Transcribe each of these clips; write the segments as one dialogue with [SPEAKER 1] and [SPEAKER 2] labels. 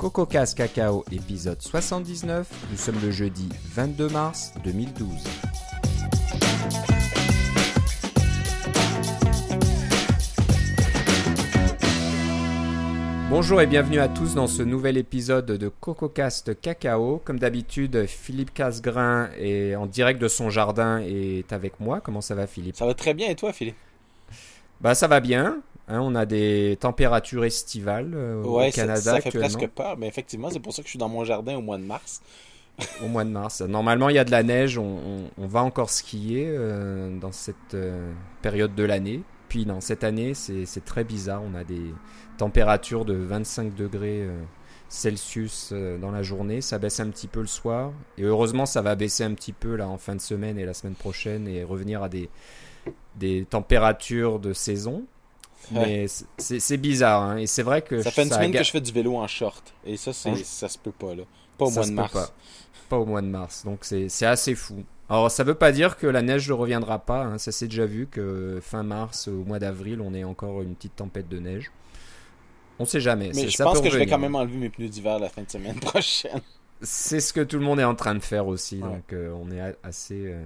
[SPEAKER 1] CocoCast Cacao épisode 79. Nous sommes le jeudi 22 mars 2012. Bonjour et bienvenue à tous dans ce nouvel épisode de CocoCast Cacao. Comme d'habitude, Philippe Casgrain est en direct de son jardin et est avec moi. Comment ça va Philippe?
[SPEAKER 2] Ça va très bien et toi Philippe?
[SPEAKER 1] Bah ça va bien. Hein, on a des températures estivales euh, au Canada
[SPEAKER 2] ça,
[SPEAKER 1] ça
[SPEAKER 2] fait presque peur, mais effectivement, c'est pour ça que je suis dans mon jardin au mois de mars.
[SPEAKER 1] au mois de mars. Normalement, il y a de la neige, on, va encore skier euh, dans cette euh, période de l'année. Puis non, cette année, c'est très bizarre. On a des températures de 25 degrés Celsius dans la journée. Ça baisse un petit peu le soir. Et heureusement, ça va baisser un petit peu là en fin de semaine et la semaine prochaine et revenir à des, des températures de saison. Mais c'est bizarre, hein. et c'est vrai que...
[SPEAKER 2] Ça fait une semaine que je fais du vélo en short, et ça, ça se peut pas, là. Pas au mois de mars.
[SPEAKER 1] Pas. au mois de mars, donc c'est assez fou. Alors, ça veut pas dire que la neige ne reviendra pas, hein. ça s'est déjà vu que fin mars, au mois d'avril, on est encore une petite tempête de neige. On sait jamais.
[SPEAKER 2] Mais je pense que je vais quand même enlever mes pneus d'hiver la fin de semaine prochaine.
[SPEAKER 1] C'est ce que tout le monde est en train de faire aussi, donc euh, on est assez euh,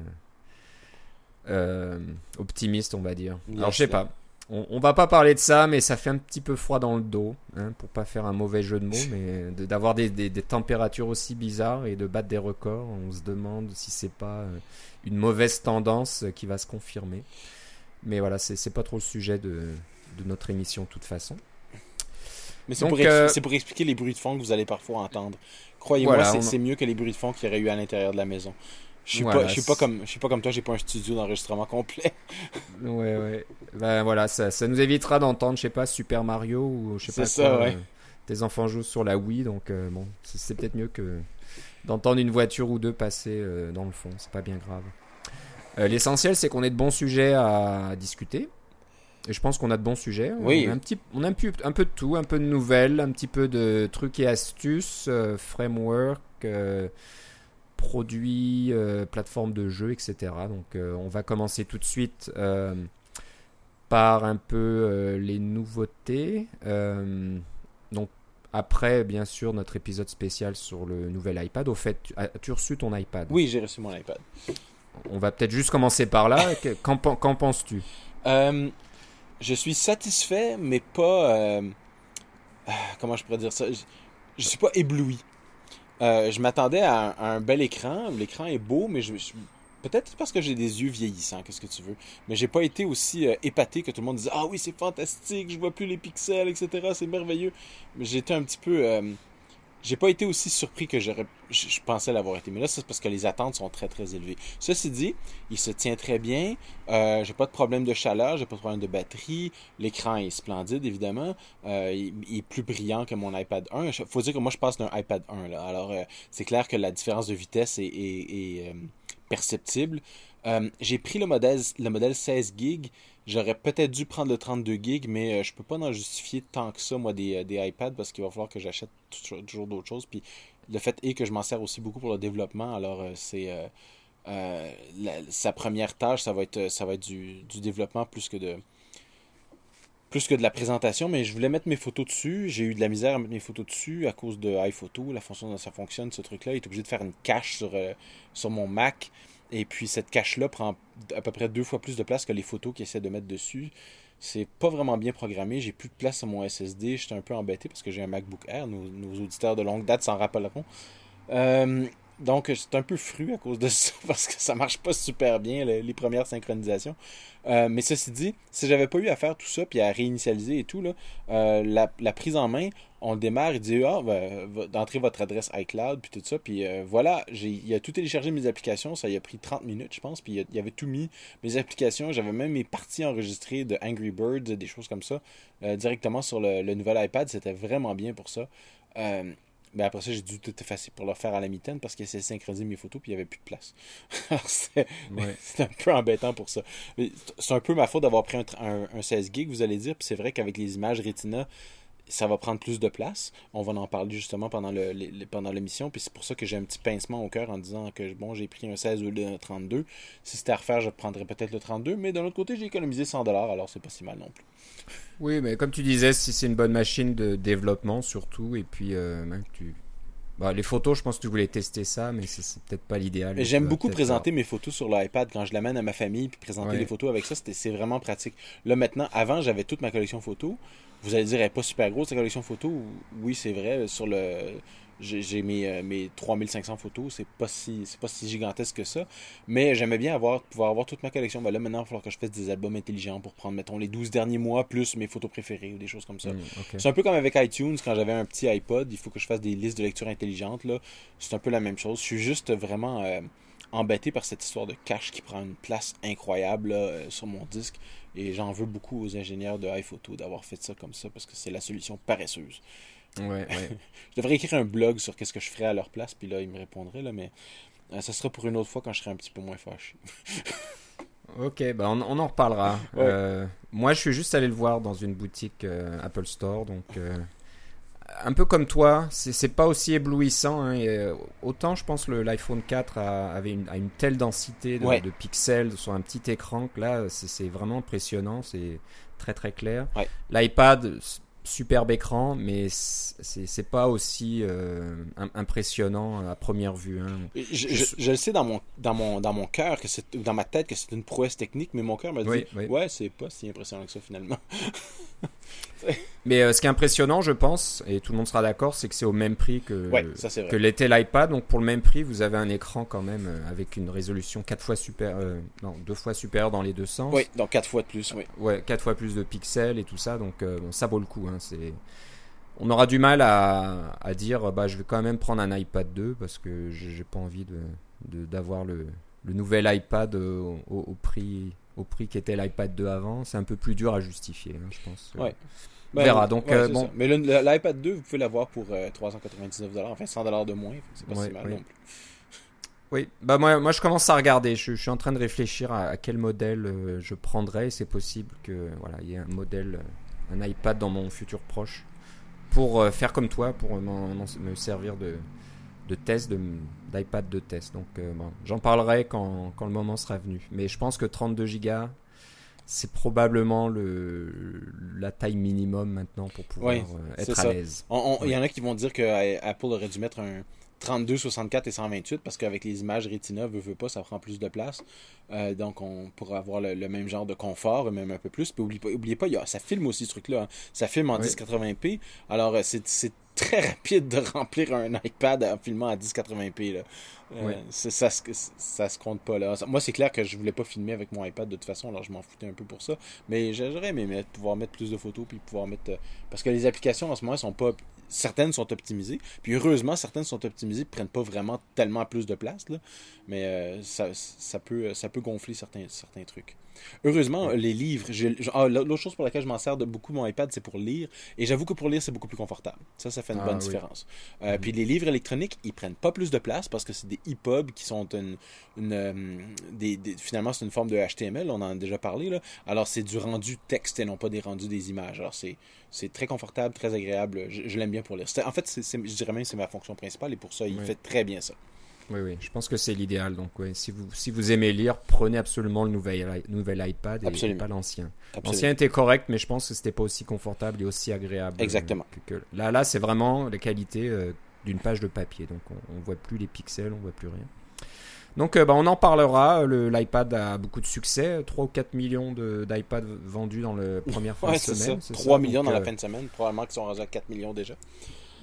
[SPEAKER 1] euh, optimiste, on va dire. Alors, je sais pas. On, va pas parler de ça, mais ça fait un petit peu froid dans le dos, hein, pour pas faire un mauvais jeu de mots, mais d'avoir des, températures aussi bizarres et de battre des records, on se demande si c'est pas euh, une mauvaise tendance qui va se confirmer. Mais voilà, c'est pas trop le sujet de, notre émission de toute façon.
[SPEAKER 2] Mais c'est pour, euh, pour, expliquer les bruits de fond que vous allez parfois entendre. Croyez-moi, c'est mieux que les bruits de fond qu'il y aurait eu à l'intérieur de la maison. Je suis pas, je suis pas comme, je suis pas comme toi. J'ai pas un studio d'enregistrement complet.
[SPEAKER 1] ouais, ouais. Ben voilà, ça, ça nous évitera d'entendre, je sais pas, Super Mario ou je sais pas.
[SPEAKER 2] Ça, ouais.
[SPEAKER 1] Euh, tes enfants jouent sur la Wii, donc euh, bon, c'est peut-être mieux que d'entendre une voiture ou deux passer euh, dans le fond. C'est pas bien grave. L'essentiel, c'est qu'on ait de bons sujets à discuter. Et je pense qu'on a de bons sujets.
[SPEAKER 2] Oui.
[SPEAKER 1] On a un, petit, on a un, peu, un peu de tout, un peu de nouvelles, un petit peu de trucs et astuces, framework produits, euh, plateformes de jeux, etc. Donc euh, on va commencer tout de suite euh, par un peu les nouveautés. donc après, bien sûr, notre épisode spécial sur le nouvel iPad. Au fait, as-tu reçu ton iPad?
[SPEAKER 2] Oui, j'ai reçu mon iPad.
[SPEAKER 1] On va peut-être juste commencer par là. Qu'en, penses-tu?
[SPEAKER 2] Je suis satisfait, mais pas... comment je pourrais dire ça? Je, je suis pas ébloui. Euh, je m'attendais à, un bel écran. L'écran est beau, mais je, peut-être parce que j'ai des yeux vieillissants, qu'est-ce que tu veux. Mais j'ai pas été aussi euh, épaté que tout le monde disait Ah oui, c'est fantastique, je vois plus les pixels, etc. C'est merveilleux. Mais j'étais un petit peu. Euh, j'ai pas été aussi surpris que j'aurais, je, pensais l'avoir été. Mais là, c'est parce que les attentes sont très très élevées. Ceci dit, il se tient très bien. Euh, j'ai pas de problème de chaleur, j'ai pas de problème de batterie. L'écran est splendide, évidemment. Euh, il, est plus brillant que mon iPad 1. Faut dire que moi, je passe d'un iPad 1. Là. Alors, euh, c'est clair que la différence de vitesse est, est, euh, perceptible. j'ai pris le modèle, le modèle 16 GB J'aurais peut-être dû prendre le 32 GB, mais euh, je peux pas en justifier tant que ça, moi, des, euh, des iPads, parce qu'il va falloir que j'achète toujours d'autres choses. Puis le fait est que je m'en sers aussi beaucoup pour le développement. Alors, euh, c'est sa première tâche, ça va être, ça va être du, du, développement plus que de plus que de la présentation, mais je voulais mettre mes photos dessus. J'ai eu de la misère à mettre mes photos dessus à cause de iPhoto, la façon dont ça fonctionne, ce truc-là. Il est obligé de faire une cache sur, sur mon Mac. Et puis cette cache-là prend à peu près deux fois plus de place que les photos qu'il essaie de mettre dessus. C'est pas vraiment bien programmé. J'ai plus de place sur mon SSD. J'étais un peu embêté parce que j'ai un MacBook Air. Nos, auditeurs de longue date s'en rappelleront. Euh, donc, c'est un peu fru à cause de ça parce que ça marche pas super bien les, premières synchronisations. Euh, mais ceci dit, si j'avais pas eu à faire tout ça puis à réinitialiser et tout, là, euh, la, prise en main, on démarre, il dit Ah, ben, d'entrer votre adresse iCloud, puis tout ça. Puis euh, voilà, il a tout téléchargé mes applications. Ça y a pris 30 minutes, je pense. Puis il, avait tout mis, mes applications. J'avais même mes parties enregistrées de Angry Birds, des choses comme ça, directement sur le nouvel iPad. C'était vraiment bien pour ça. Mais après ça, j'ai dû tout effacer pour le faire à la mitaine parce qu'il essayait de synchroniser mes photos puis il n'y avait plus de place. c'est un peu embêtant pour ça. C'est un peu ma faute d'avoir pris un, 16 gig, vous allez dire. Puis c'est vrai qu'avec les images Retina, ça va prendre plus de place. On va en parler justement pendant le, pendant l'émission. Puis c'est pour ça que j'ai un petit pincement au cœur en disant que bon, j'ai pris un 16 ou un 32. Si c'était à refaire, je prendrais peut-être le 32. Mais d'un autre côté, j'ai économisé 100 alors c'est pas si mal non plus.
[SPEAKER 1] Oui, mais comme tu disais, si c'est une bonne machine de développement surtout, et puis euh, même tu bah, les photos, je pense que tu voulais tester ça, mais c'est peut-être pas l'idéal.
[SPEAKER 2] J'aime beaucoup présenter mes photos sur l'iPad quand je l'amène à ma famille, puis présenter les photos avec ça, c'est vraiment pratique. Là maintenant, avant, j'avais toute ma collection photos. Vous allez dire, elle n'est pas super grosse, ta collection photos. Oui, c'est vrai. Sur le, j'ai mes, euh, mes 3500 photos, c'est pas si c'est pas si gigantesque que ça, mais j'aimais bien avoir pouvoir avoir toute ma collection. Ben là maintenant, il va falloir que je fasse des albums intelligents pour prendre mettons les 12 derniers mois plus mes photos préférées ou des choses comme ça. Mm, c'est un peu comme avec iTunes quand j'avais un petit iPod, il faut que je fasse des listes de lecture intelligentes là, c'est un peu la même chose. Je suis juste vraiment euh, embêté par cette histoire de cache qui prend une place incroyable euh, sur mon disque et j'en veux beaucoup aux ingénieurs de iPhoto d'avoir fait ça comme ça parce que c'est la solution paresseuse.
[SPEAKER 1] Ouais,
[SPEAKER 2] je devrais écrire un blog sur qu'est-ce que je ferais à leur place, puis là, ils me répondraient, là, mais euh, ça sera pour une autre fois quand je serai un petit peu moins fâché.
[SPEAKER 1] ok, bah on, en reparlera. Euh, moi, je suis juste allé le voir dans une boutique euh, Apple Store, donc un peu comme toi, c'est pas aussi éblouissant. Hein, autant, je pense, l'iPhone 4 avait une, a une telle densité de, pixels sur un petit écran que là, c'est vraiment impressionnant, c'est très très clair. L'iPad superbe écran, mais c'est pas aussi euh, impressionnant à première vue. Hein.
[SPEAKER 2] Je, le sais dans mon, dans mon, dans mon cœur, que c'est dans ma tête que c'est une prouesse technique, mais mon cœur m'a dit Ouais, c'est pas si impressionnant que ça finalement.
[SPEAKER 1] Mais euh, ce qui est impressionnant, je pense, et tout le monde sera d'accord, c'est que c'est au même prix que, que l'était l'iPad. Donc pour le même prix, vous avez un écran quand même euh, avec une résolution 4 fois super, euh, non, deux fois supérieure dans les deux sens.
[SPEAKER 2] Oui, donc 4 fois de plus, oui.
[SPEAKER 1] Ouais, 4 fois plus de pixels et tout ça. Donc bon, ça vaut le coup. Hein, c'est... On aura du mal à, à, dire, bah, je vais quand même prendre un iPad 2 parce que j'ai pas envie de, d'avoir le, le nouvel iPad au, au, prix au prix qu'était l'iPad 2 avant. C'est un peu plus dur à justifier, hein, je pense.
[SPEAKER 2] Ouais.
[SPEAKER 1] On ben, verra. Donc, euh, bon.
[SPEAKER 2] Mais l'iPad 2, vous pouvez l'avoir pour 399$, euh, enfin 100$ de moins. C'est pas si mal non plus.
[SPEAKER 1] Oui, bah moi, moi je commence à regarder. Je, suis en train de réfléchir à, quel modèle euh, je prendrais. C'est possible que voilà, il y ait un modèle, un iPad dans mon futur proche pour faire comme toi, pour me servir de, de test, d'iPad de, test. Donc bon, j'en parlerai quand, quand, le moment sera venu. Mais je pense que 32 Go c'est probablement le, la taille minimum maintenant pour pouvoir euh, être à l'aise.
[SPEAKER 2] Il y en a qui vont dire que euh, Apple aurait dû mettre un 32, 64 et 128 parce qu'avec les images Retina, veut, veut pas, ça prend plus de place. Euh, donc on pourra avoir le, même genre de confort, même un peu plus. Puis oubliez pas, oubliez pas ça filme aussi ce truc-là. Hein. Ça filme en 1080p. Alors c'est très rapide de remplir un iPad en filmant à 1080p. Là. Euh, ça, ça se compte pas là. Moi, c'est clair que je voulais pas filmer avec mon iPad de toute façon, alors je m'en foutais un peu pour ça. Mais j'aurais aimé pouvoir mettre plus de photos puis pouvoir mettre. Euh, parce que les applications en ce moment sont pas. Certaines sont optimisées. Puis heureusement, certaines sont optimisées et prennent pas vraiment tellement plus de place. Mais euh, ça, ça, peut, ça peut gonfler certains, certains trucs. Heureusement, les livres. Ah, l'autre chose pour laquelle je m'en sers de beaucoup mon iPad, c'est pour lire. Et j'avoue que pour lire, c'est beaucoup plus confortable. Ça, ça fait une ah bonne différence. Euh, puis les livres électroniques, ils prennent pas plus de place parce que c'est des EPUB qui sont une. Euh, des, finalement, c'est une forme de HTML, on en a déjà parlé. Là. Alors, c'est du rendu texte et non pas des rendus des images. Alors, c'est, c'est très confortable, très agréable. Je, l'aime bien pour lire. En fait, je dirais même que c'est ma fonction principale et pour ça, il fait très bien ça.
[SPEAKER 1] Oui, oui, je pense que c'est l'idéal. Donc, si vous, si vous aimez lire, prenez absolument le nouvel, nouvel iPad et, pas l'ancien. L'ancien était correct, mais je pense que c'était pas aussi confortable et aussi agréable.
[SPEAKER 2] Exactement.
[SPEAKER 1] Que, là, là, c'est vraiment la qualité euh, d'une page de papier. Donc, on, ne voit plus les pixels, on voit plus rien. Donc, euh, bah, on en parlera. L'iPad a beaucoup de succès. 3 ou 4 millions d'iPad vendus dans la première fin de semaine.
[SPEAKER 2] 3 millions dans la euh, fin de semaine. Probablement qu'ils sont rendus à 4 millions déjà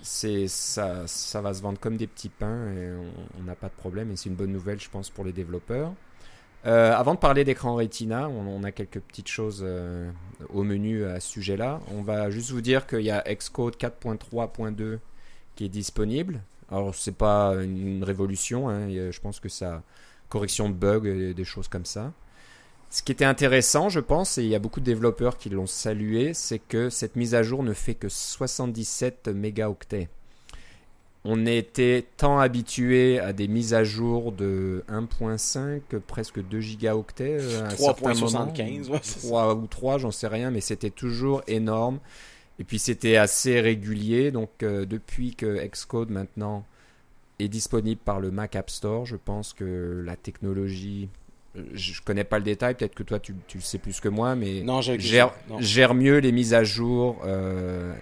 [SPEAKER 1] c'est ça, ça va se vendre comme des petits pains et on n'a pas de problème et c'est une bonne nouvelle je pense pour les développeurs. Euh, avant de parler d'écran Retina, on, a quelques petites choses euh, au menu à ce sujet-là. On va juste vous dire qu'il y a Xcode 4.3.2 qui est disponible. Alors c'est pas une révolution, hein, je pense que ça correction de bugs des choses comme ça. Ce qui était intéressant, je pense, et il y a beaucoup de développeurs qui l'ont salué, c'est que cette mise à jour ne fait que 77 mégaoctets. On était tant habitué à des mises à jour de 1.5, presque 2 gigaoctets.
[SPEAKER 2] 3.75,
[SPEAKER 1] euh, ouais, 3 ou 3, j'en sais rien, mais c'était toujours énorme. Et puis c'était assez régulier. Donc depuis que Xcode maintenant est disponible par le Mac App Store, je pense que la technologie je connais pas le détail, peut-être que toi tu, tu sais plus que moi, mais
[SPEAKER 2] non,
[SPEAKER 1] gère, gère, mieux les mises à jour euh,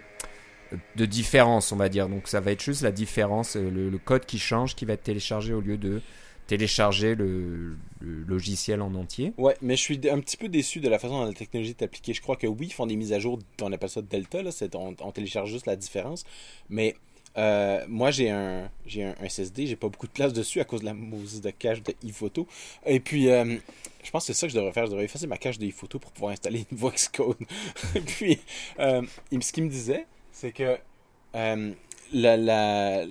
[SPEAKER 1] de différence, on va dire. Donc ça va être juste la différence, euh, le, code qui change, qui va être téléchargé au lieu de télécharger le, logiciel en entier.
[SPEAKER 2] Ouais, mais je suis un petit peu déçu de la façon dont la technologie est appliquée. Je crois que oui, ils font des mises à jour, on appelle ça Delta, là, on, on télécharge juste la différence, mais euh, moi, j'ai un, j'ai un, SSD, j'ai pas beaucoup de place dessus à cause de la mousse de cache de e-photo. Et puis, euh, je pense que c'est ça que je devrais faire. Je devrais effacer ma cache de e-photo pour pouvoir installer une Voxcode. Et puis, euh, ce qu'il me disait, c'est que la, la,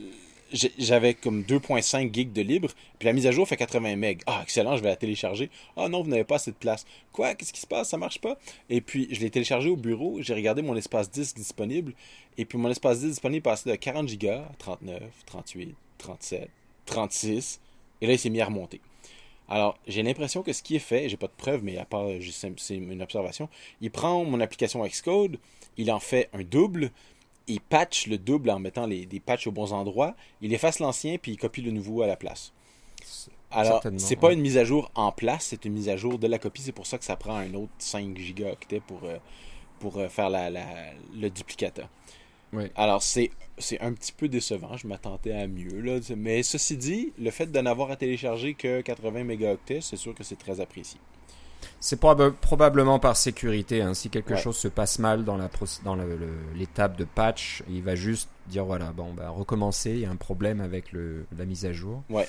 [SPEAKER 2] j'avais comme 2.5 gigs de libre, puis la mise à jour fait 80 MB. Ah, excellent, je vais la télécharger. Ah non, vous n'avez pas assez de place. Quoi? Qu'est-ce qui se passe? Ça marche pas? Et puis, je l'ai téléchargé au bureau, j'ai regardé mon espace disque disponible, et puis mon espace disque disponible passait de 40 Go à 39, 38, 37, 36, et là, il s'est mis à remonter. Alors, j'ai l'impression que ce qui est fait, j'ai pas de preuve, mais à part, c'est une observation, il prend mon application Xcode, il en fait un double, il patch le double en mettant les, des patchs aux bons endroits, il efface l'ancien puis il copie le nouveau à la place. Alors, c'est pas une mise à jour en place, c'est une mise à jour de la copie. C'est pour ça que ça prend un autre 5 gigaoctets pour, euh, pour euh, faire la, le duplicateur. Alors, c'est un petit peu décevant. Je m'attendais à mieux. Là. Mais ceci dit, le fait de n'avoir à télécharger que 80 mégaoctets, c'est sûr que c'est très apprécié.
[SPEAKER 1] C'est probablement par sécurité. Hein. Si quelque chose se passe mal dans l'étape de patch, il va juste dire voilà, bon, bah, recommencer, il y a un problème avec la mise à jour.
[SPEAKER 2] Ouais.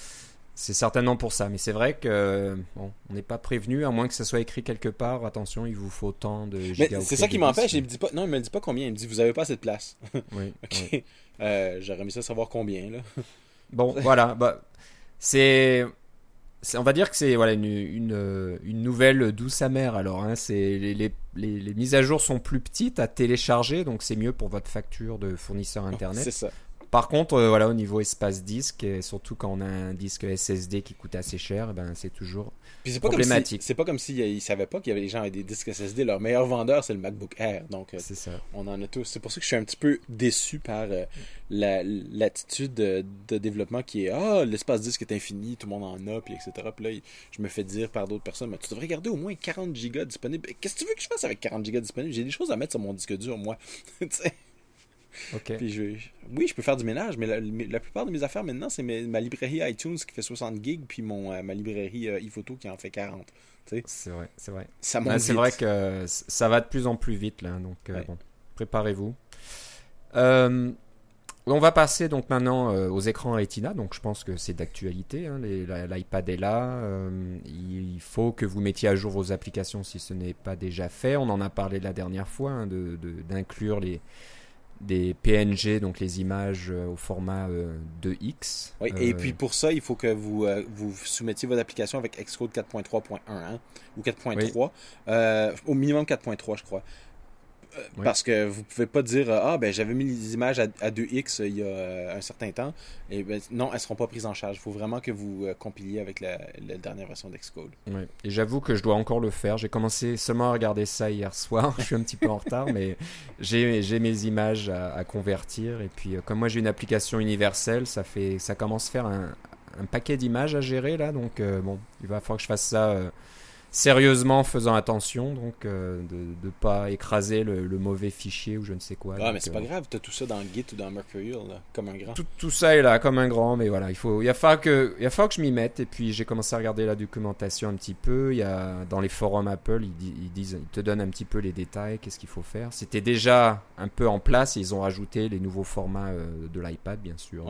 [SPEAKER 1] C'est certainement pour ça. Mais c'est vrai que on n'est pas prévenu, à moins que ça soit écrit quelque part. Attention, il vous faut tant de.
[SPEAKER 2] C'est ça qui m'empêche. Il me dit pas, non, il me dit pas combien. Il me dit vous avez pas de place.
[SPEAKER 1] oui.
[SPEAKER 2] ok. Euh, j'aurais mis ça savoir combien là.
[SPEAKER 1] bon, voilà. Bah, c'est on va dire que c'est voilà, une, une, une, nouvelle douce amère. Alors, hein, c'est les, les, les, mises à jour sont plus petites à télécharger, donc c'est mieux pour votre facture de fournisseur internet.
[SPEAKER 2] c'est ça.
[SPEAKER 1] Par contre, euh, voilà, au niveau espace disque, et surtout quand on a un disque SSD qui coûte assez cher, eh ben, c'est toujours
[SPEAKER 2] c'est
[SPEAKER 1] problématique.
[SPEAKER 2] c'est pas comme s'ils si, ne savaient pas qu'il y avait des gens avec des disques SSD. Leur meilleur vendeur, c'est le MacBook Air. Donc, euh,
[SPEAKER 1] c'est ça.
[SPEAKER 2] on en a tous. C'est pour ça que je suis un petit peu déçu par euh, l'attitude de, développement qui est Ah, l'espace disque est infini, tout le monde en a, puis etc. Puis là, je me fais dire par d'autres personnes Mais tu devrais garder au moins 40 Go disponibles. Qu'est-ce que tu veux que je fasse avec 40 Go disponibles? J'ai des choses à mettre sur mon disque dur, moi. Puis je, oui, je peux faire du ménage, mais la, plupart de mes affaires maintenant, c'est ma librairie iTunes qui fait 60 gigs, puis mon, euh, ma librairie euh, iPhoto qui en fait 40.
[SPEAKER 1] C'est vrai, c'est vrai.
[SPEAKER 2] Ça
[SPEAKER 1] C'est vrai que ça va de plus en plus vite là, donc euh, bon, préparez-vous. on va passer donc maintenant aux écrans Retina, donc je pense que c'est d'actualité. Hein, L'iPad est là. il faut que vous mettiez à jour vos applications si ce n'est pas déjà fait. On en a parlé la dernière fois hein, d'inclure les des PNG, donc les images euh, au format 2X.
[SPEAKER 2] Euh, oui, et euh, puis pour ça, il faut que vous, vous soumettiez votre application avec Xcode 4.3.1 hein, ou 4.3, au minimum 4.3 je crois. Parce que vous pouvez pas dire Ah, ben j'avais mis les images à, 2x il y a un certain temps. Et ben, non, elles seront pas prises en charge. Il faut vraiment que vous compiliez avec la, dernière version d'Xcode.
[SPEAKER 1] Oui. Et j'avoue que je dois encore le faire. J'ai commencé seulement à regarder ça hier soir. je suis un petit peu en retard, mais j'ai mes images à, convertir. Et puis, comme moi j'ai une application universelle, ça, fait, ça commence à faire un, un paquet d'images à gérer là. Donc, bon, il va falloir que je fasse ça sérieusement faisant attention donc euh, de ne pas écraser le, mauvais fichier ou je ne sais quoi.
[SPEAKER 2] Ah, mais c'est pas euh, grave, tu as tout ça dans Git ou dans Mercurial, comme un grand.
[SPEAKER 1] Tout, tout, ça est là, comme un grand, mais voilà, il faut, il falloir que, il falloir que je m'y mette. Et puis j'ai commencé à regarder la documentation un petit peu. Il y a, dans les forums Apple, ils, disent, ils te donnent un petit peu les détails, qu'est-ce qu'il faut faire. C'était déjà un peu en place, ils ont rajouté les nouveaux formats euh, de l'iPad, bien sûr.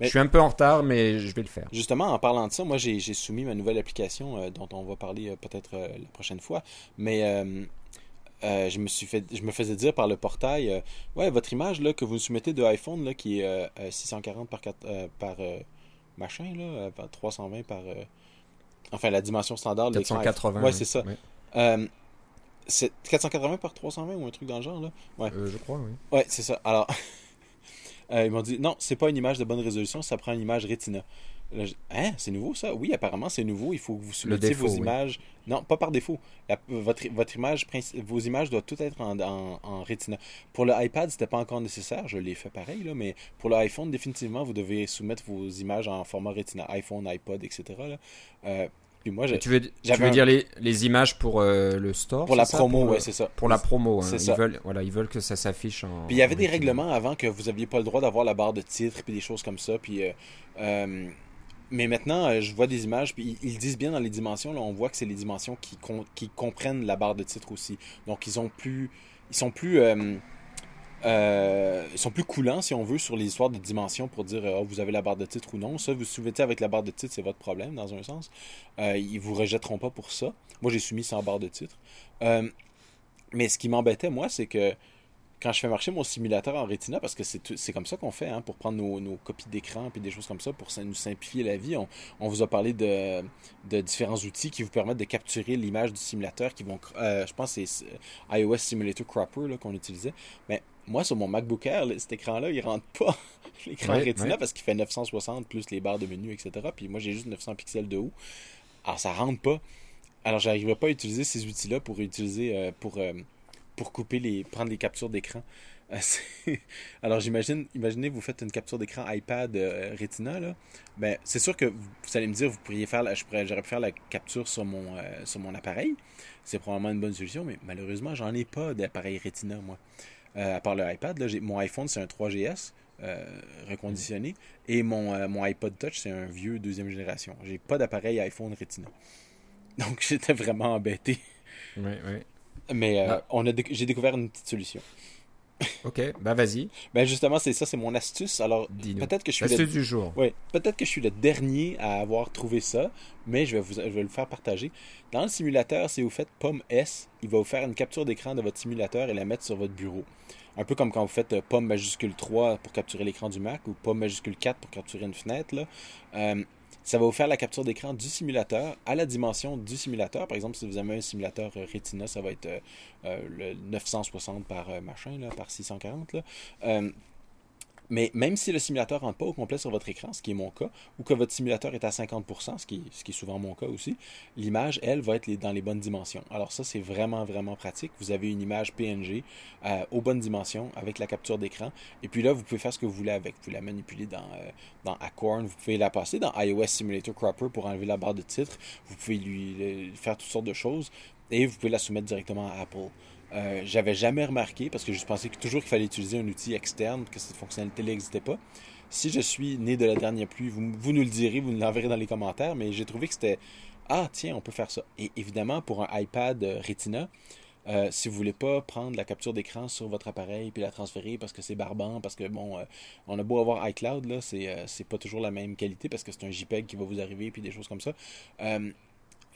[SPEAKER 1] je suis un peu en retard, mais je vais le faire.
[SPEAKER 2] Justement, en parlant de ça, moi j'ai soumis ma nouvelle application dont on va parler euh, peut-être euh, la prochaine fois. Mais euh, je me suis fait, je me faisais dire par le portail, ouais, votre image là que vous soumettez de iPhone là qui est 640 par 4, par machin là, 320 par, enfin la dimension standard.
[SPEAKER 1] 480.
[SPEAKER 2] Ouais, c'est ça. c'est 480 par 320 ou un truc dans le genre là? Ouais.
[SPEAKER 1] je crois, oui.
[SPEAKER 2] Ouais, c'est ça. Alors, ils m'ont dit non, c'est pas une image de bonne résolution, ça prend une image Retina. Là, je- Hein, c'est nouveau ça? Oui, apparemment c'est nouveau. Il faut que vous soumettiez vos
[SPEAKER 1] oui.
[SPEAKER 2] images. Non, pas par défaut. La- votre, votre image, vos images doivent toutes être en, en, en Retina. Pour le iPad, c'était pas encore nécessaire. Je l'ai fait pareil, là, mais pour le iPhone, définitivement, vous devez soumettre vos images en format Retina. iPhone, iPod, etc. Là. Euh, puis moi,
[SPEAKER 1] Tu veux, tu veux
[SPEAKER 2] un-
[SPEAKER 1] dire les, les images pour euh, le store
[SPEAKER 2] pour la
[SPEAKER 1] ça?
[SPEAKER 2] promo, ouais, c'est ça.
[SPEAKER 1] Pour la promo, hein. Ils
[SPEAKER 2] ça.
[SPEAKER 1] veulent, voilà, ils veulent que ça s'affiche en.
[SPEAKER 2] Puis il y avait
[SPEAKER 1] en
[SPEAKER 2] des règlements avant que vous aviez pas le droit d'avoir la barre de titre puis des choses comme ça. Puis euh, mais maintenant, euh, je vois des images puis ils, disent bien dans les dimensions. Là, on voit que c'est les dimensions qui, qui comprennent la barre de titre aussi. Donc ils ont plus, ils sont plus, euh, euh, ils sont plus coulants si on veut sur les histoires de dimensions pour dire Ah, vous avez la barre de titre ou non. Ça, vous soumettez avec la barre de titre, c'est votre problème dans un sens. Euh, ils vous rejetteront pas pour ça. Moi, j'ai soumis sans barre de titre. Mais ce qui m'embêtait, moi, c'est que quand je fais marcher mon simulateur en Retina, parce que c'est comme ça qu'on fait, hein, pour prendre nos, nos copies d'écran et des choses comme ça, pour ça- nous simplifier la vie, on, on vous a parlé de, de différents outils qui vous permettent de capturer l'image du simulateur, qui vont, euh, je pense que c'est iOS Simulator Cropper qu'on utilisait. Mais moi, sur mon MacBook Air, cet écran-là, il rentre pas l'écran
[SPEAKER 1] Ouais,
[SPEAKER 2] Retina
[SPEAKER 1] ouais.
[SPEAKER 2] parce qu'il fait 960 plus les barres de menu, etc. Puis moi, j'ai juste 900 pixels de haut. Alors, ça rentre pas. Alors, j'arriverai pas à utiliser ces outils-là pour utiliser euh, pour, euh, pour couper les prendre les captures d'écran. Euh, Alors, j'imagine, imaginez, vous faites une capture d'écran iPad euh, Retina là. Ben, c'est sûr que vous, allez me dire, vous pourriez faire, la- je pourrais, j'aurais pu faire la capture sur mon euh, sur mon appareil. C'est probablement une bonne solution, mais malheureusement, j'en ai pas d'appareil Retina moi. À part le iPad, là, mon iPhone c'est un 3GS. euh, reconditionné et mon, mon iPod Touch c'est un vieux deuxième génération. J'ai pas d'appareil iPhone Retina. Donc j'étais vraiment embêté.
[SPEAKER 1] Ouais, ouais.
[SPEAKER 2] Mais euh,
[SPEAKER 1] Ah.
[SPEAKER 2] on a déc- j'ai découvert une petite solution.
[SPEAKER 1] Ok, bah vas-y,
[SPEAKER 2] Ben justement, c'est ça, c'est mon astuce. Alors, peut-être que je suis
[SPEAKER 1] L'astuce
[SPEAKER 2] le...
[SPEAKER 1] du jour.
[SPEAKER 2] ouais, peut-être que je suis le dernier à avoir trouvé ça, mais je vais vous je vais le faire partager. Dans le simulateur, si vous faites pomme S, il va vous faire une capture d'écran de votre simulateur et la mettre sur votre bureau. Un peu comme quand vous faites euh, pomme majuscule 3 pour capturer l'écran du Mac ou pomme majuscule 4 pour capturer une fenêtre là. Euh, ça va vous faire la capture d'écran du simulateur à la dimension du simulateur. Par exemple, si vous avez un simulateur euh, Retina, ça va être euh, euh, le 960 par machin, là, par 640. Là. Euh, mais même si le simulateur rentre pas au complet sur votre écran, ce qui est mon cas, ou que votre simulateur est à 50%, ce qui, est- souvent mon cas aussi, l'image, elle, va être dans les bonnes dimensions. Alors ça, c'est vraiment, vraiment pratique. Vous avez une image PNG euh, aux bonnes dimensions avec la capture d'écran. Et puis là, vous pouvez faire ce que vous voulez avec. Vous pouvez la manipuler dans, euh, Acorn, vous pouvez la passer dans iOS Simulator Cropper pour enlever la barre de titre. Vous pouvez lui le- faire toutes sortes de choses. Et vous pouvez la soumettre directement à Apple. Euh, J'avais jamais remarqué parce que je pensais toujours qu'il fallait utiliser un outil externe, que cette fonctionnalité-là n'existait pas. Si je suis né de la dernière pluie, vous, nous le direz, vous nous l'enverrez dans les commentaires, mais j'ai trouvé que c'était Ah, tiens, on peut faire ça. Et évidemment, pour un iPad euh, Retina, euh, si vous voulez pas prendre la capture d'écran sur votre appareil puis la transférer parce que c'est barbant, parce que bon, on a beau avoir iCloud, là, c'est euh, pas toujours la même qualité parce que c'est un JPEG qui va vous arriver puis des choses comme ça.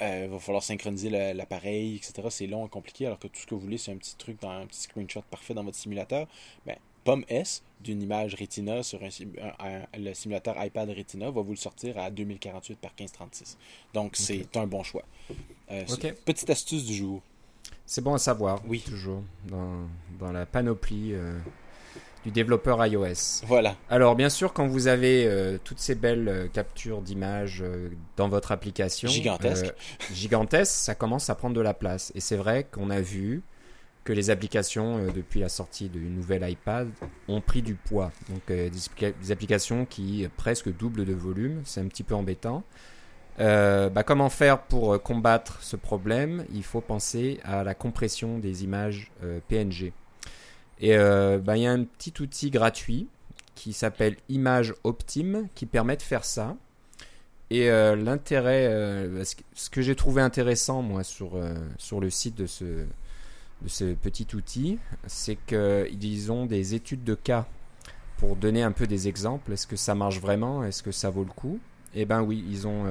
[SPEAKER 2] Euh, euh, il va falloir synchroniser l'appareil, etc. C'est long et compliqué, alors que tout ce que vous voulez, c'est un petit truc, dans un petit screenshot parfait dans votre simulateur. Ben, Pomme S d'une image Retina sur un, sim- un- un- le simulateur iPad Retina va vous le sortir à 2048 par 1536. Donc, c'est un bon choix. Euh, Petite astuce du jour.
[SPEAKER 1] C'est bon à savoir,
[SPEAKER 2] Oui.
[SPEAKER 1] toujours, dans, dans la panoplie euh, du développeur iOS.
[SPEAKER 2] Voilà.
[SPEAKER 1] Alors, bien sûr, quand vous avez euh, toutes ces belles euh, captures d'images euh, dans votre application,
[SPEAKER 2] Gigantesque.
[SPEAKER 1] gigantesque, ça commence à prendre de la place. Et c'est vrai qu'on a vu que les applications, depuis la sortie du nouvel iPad, ont pris du poids. Donc, des, applica- des applications qui presque doublent de volume, c'est un petit peu embêtant. Bah, comment faire pour combattre ce problème? Il faut penser à la compression des images PNG. Et euh, bah, il y a un petit outil gratuit qui s'appelle Image Optime qui permet de faire ça. Et euh, l'intérêt, euh, ce que- j'ai trouvé intéressant moi sur, sur le site de ce, de ce petit outil, c'est qu'ils ont des études de cas pour donner un peu des exemples. Est-ce que ça marche vraiment? Est-ce que ça vaut le coup? Eh ben oui, ils ont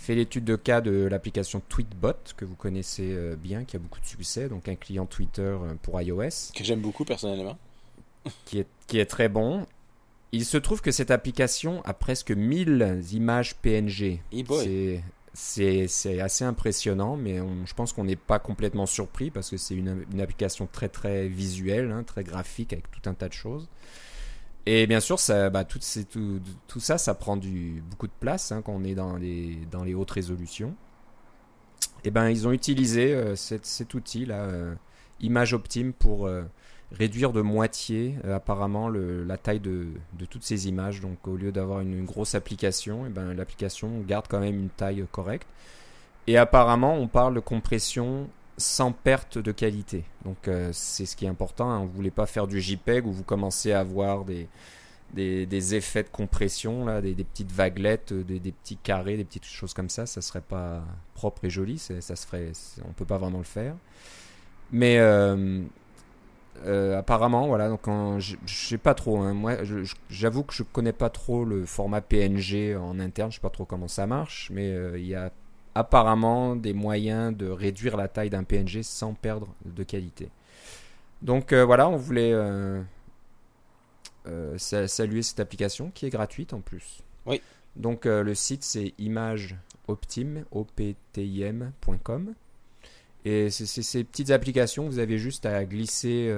[SPEAKER 1] fait l'étude de cas de l'application Tweetbot que vous connaissez euh, bien, qui a beaucoup de succès, donc un client Twitter euh, pour iOS
[SPEAKER 2] Que j'aime beaucoup personnellement.
[SPEAKER 1] qui est, qui est très bon. Il se trouve que cette application a presque 1000 images PNG.
[SPEAKER 2] Eh boy.
[SPEAKER 1] C'est- C'est c'est assez impressionnant, mais on- je pense qu'on n'est pas complètement surpris parce que c'est une, une application très très visuelle, hein, très graphique avec tout un tas de choses. Et bien sûr, bah, tout, ça, ça prend du, beaucoup de place hein, quand on est dans les, hautes résolutions. Et ben, ils ont utilisé euh, cet, outil là, euh, Image Optime, pour euh, réduire de moitié apparemment la taille de, toutes ces images. Donc, au lieu d'avoir une, grosse application, et ben, l'application garde quand même une taille correcte. Et apparemment, on parle de compression sans perte de qualité. Donc euh, c'est ce qui est important. hein. Vous voulez pas faire du JPEG où vous commencez à avoir des, des, effets de compression, là, des, petites vaguelettes, euh, des, petits carrés, des petites choses comme ça. Ça serait pas propre et joli. Ça se ferait, on peut pas vraiment le faire. Mais euh, apparemment, voilà. Donc je sais pas trop. hein. Moi, j'avoue que je connais pas trop le format PNG en interne. Je sais pas trop comment ça marche, mais il y a apparemment des moyens de réduire la taille d'un PNG sans perdre de qualité. Donc euh, voilà, on voulait euh, euh, sa- saluer cette application qui est gratuite en plus.
[SPEAKER 2] Oui.
[SPEAKER 1] Donc le site c'est imageoptim, optim.com. Et c'est ces petites applications, vous avez juste à glisser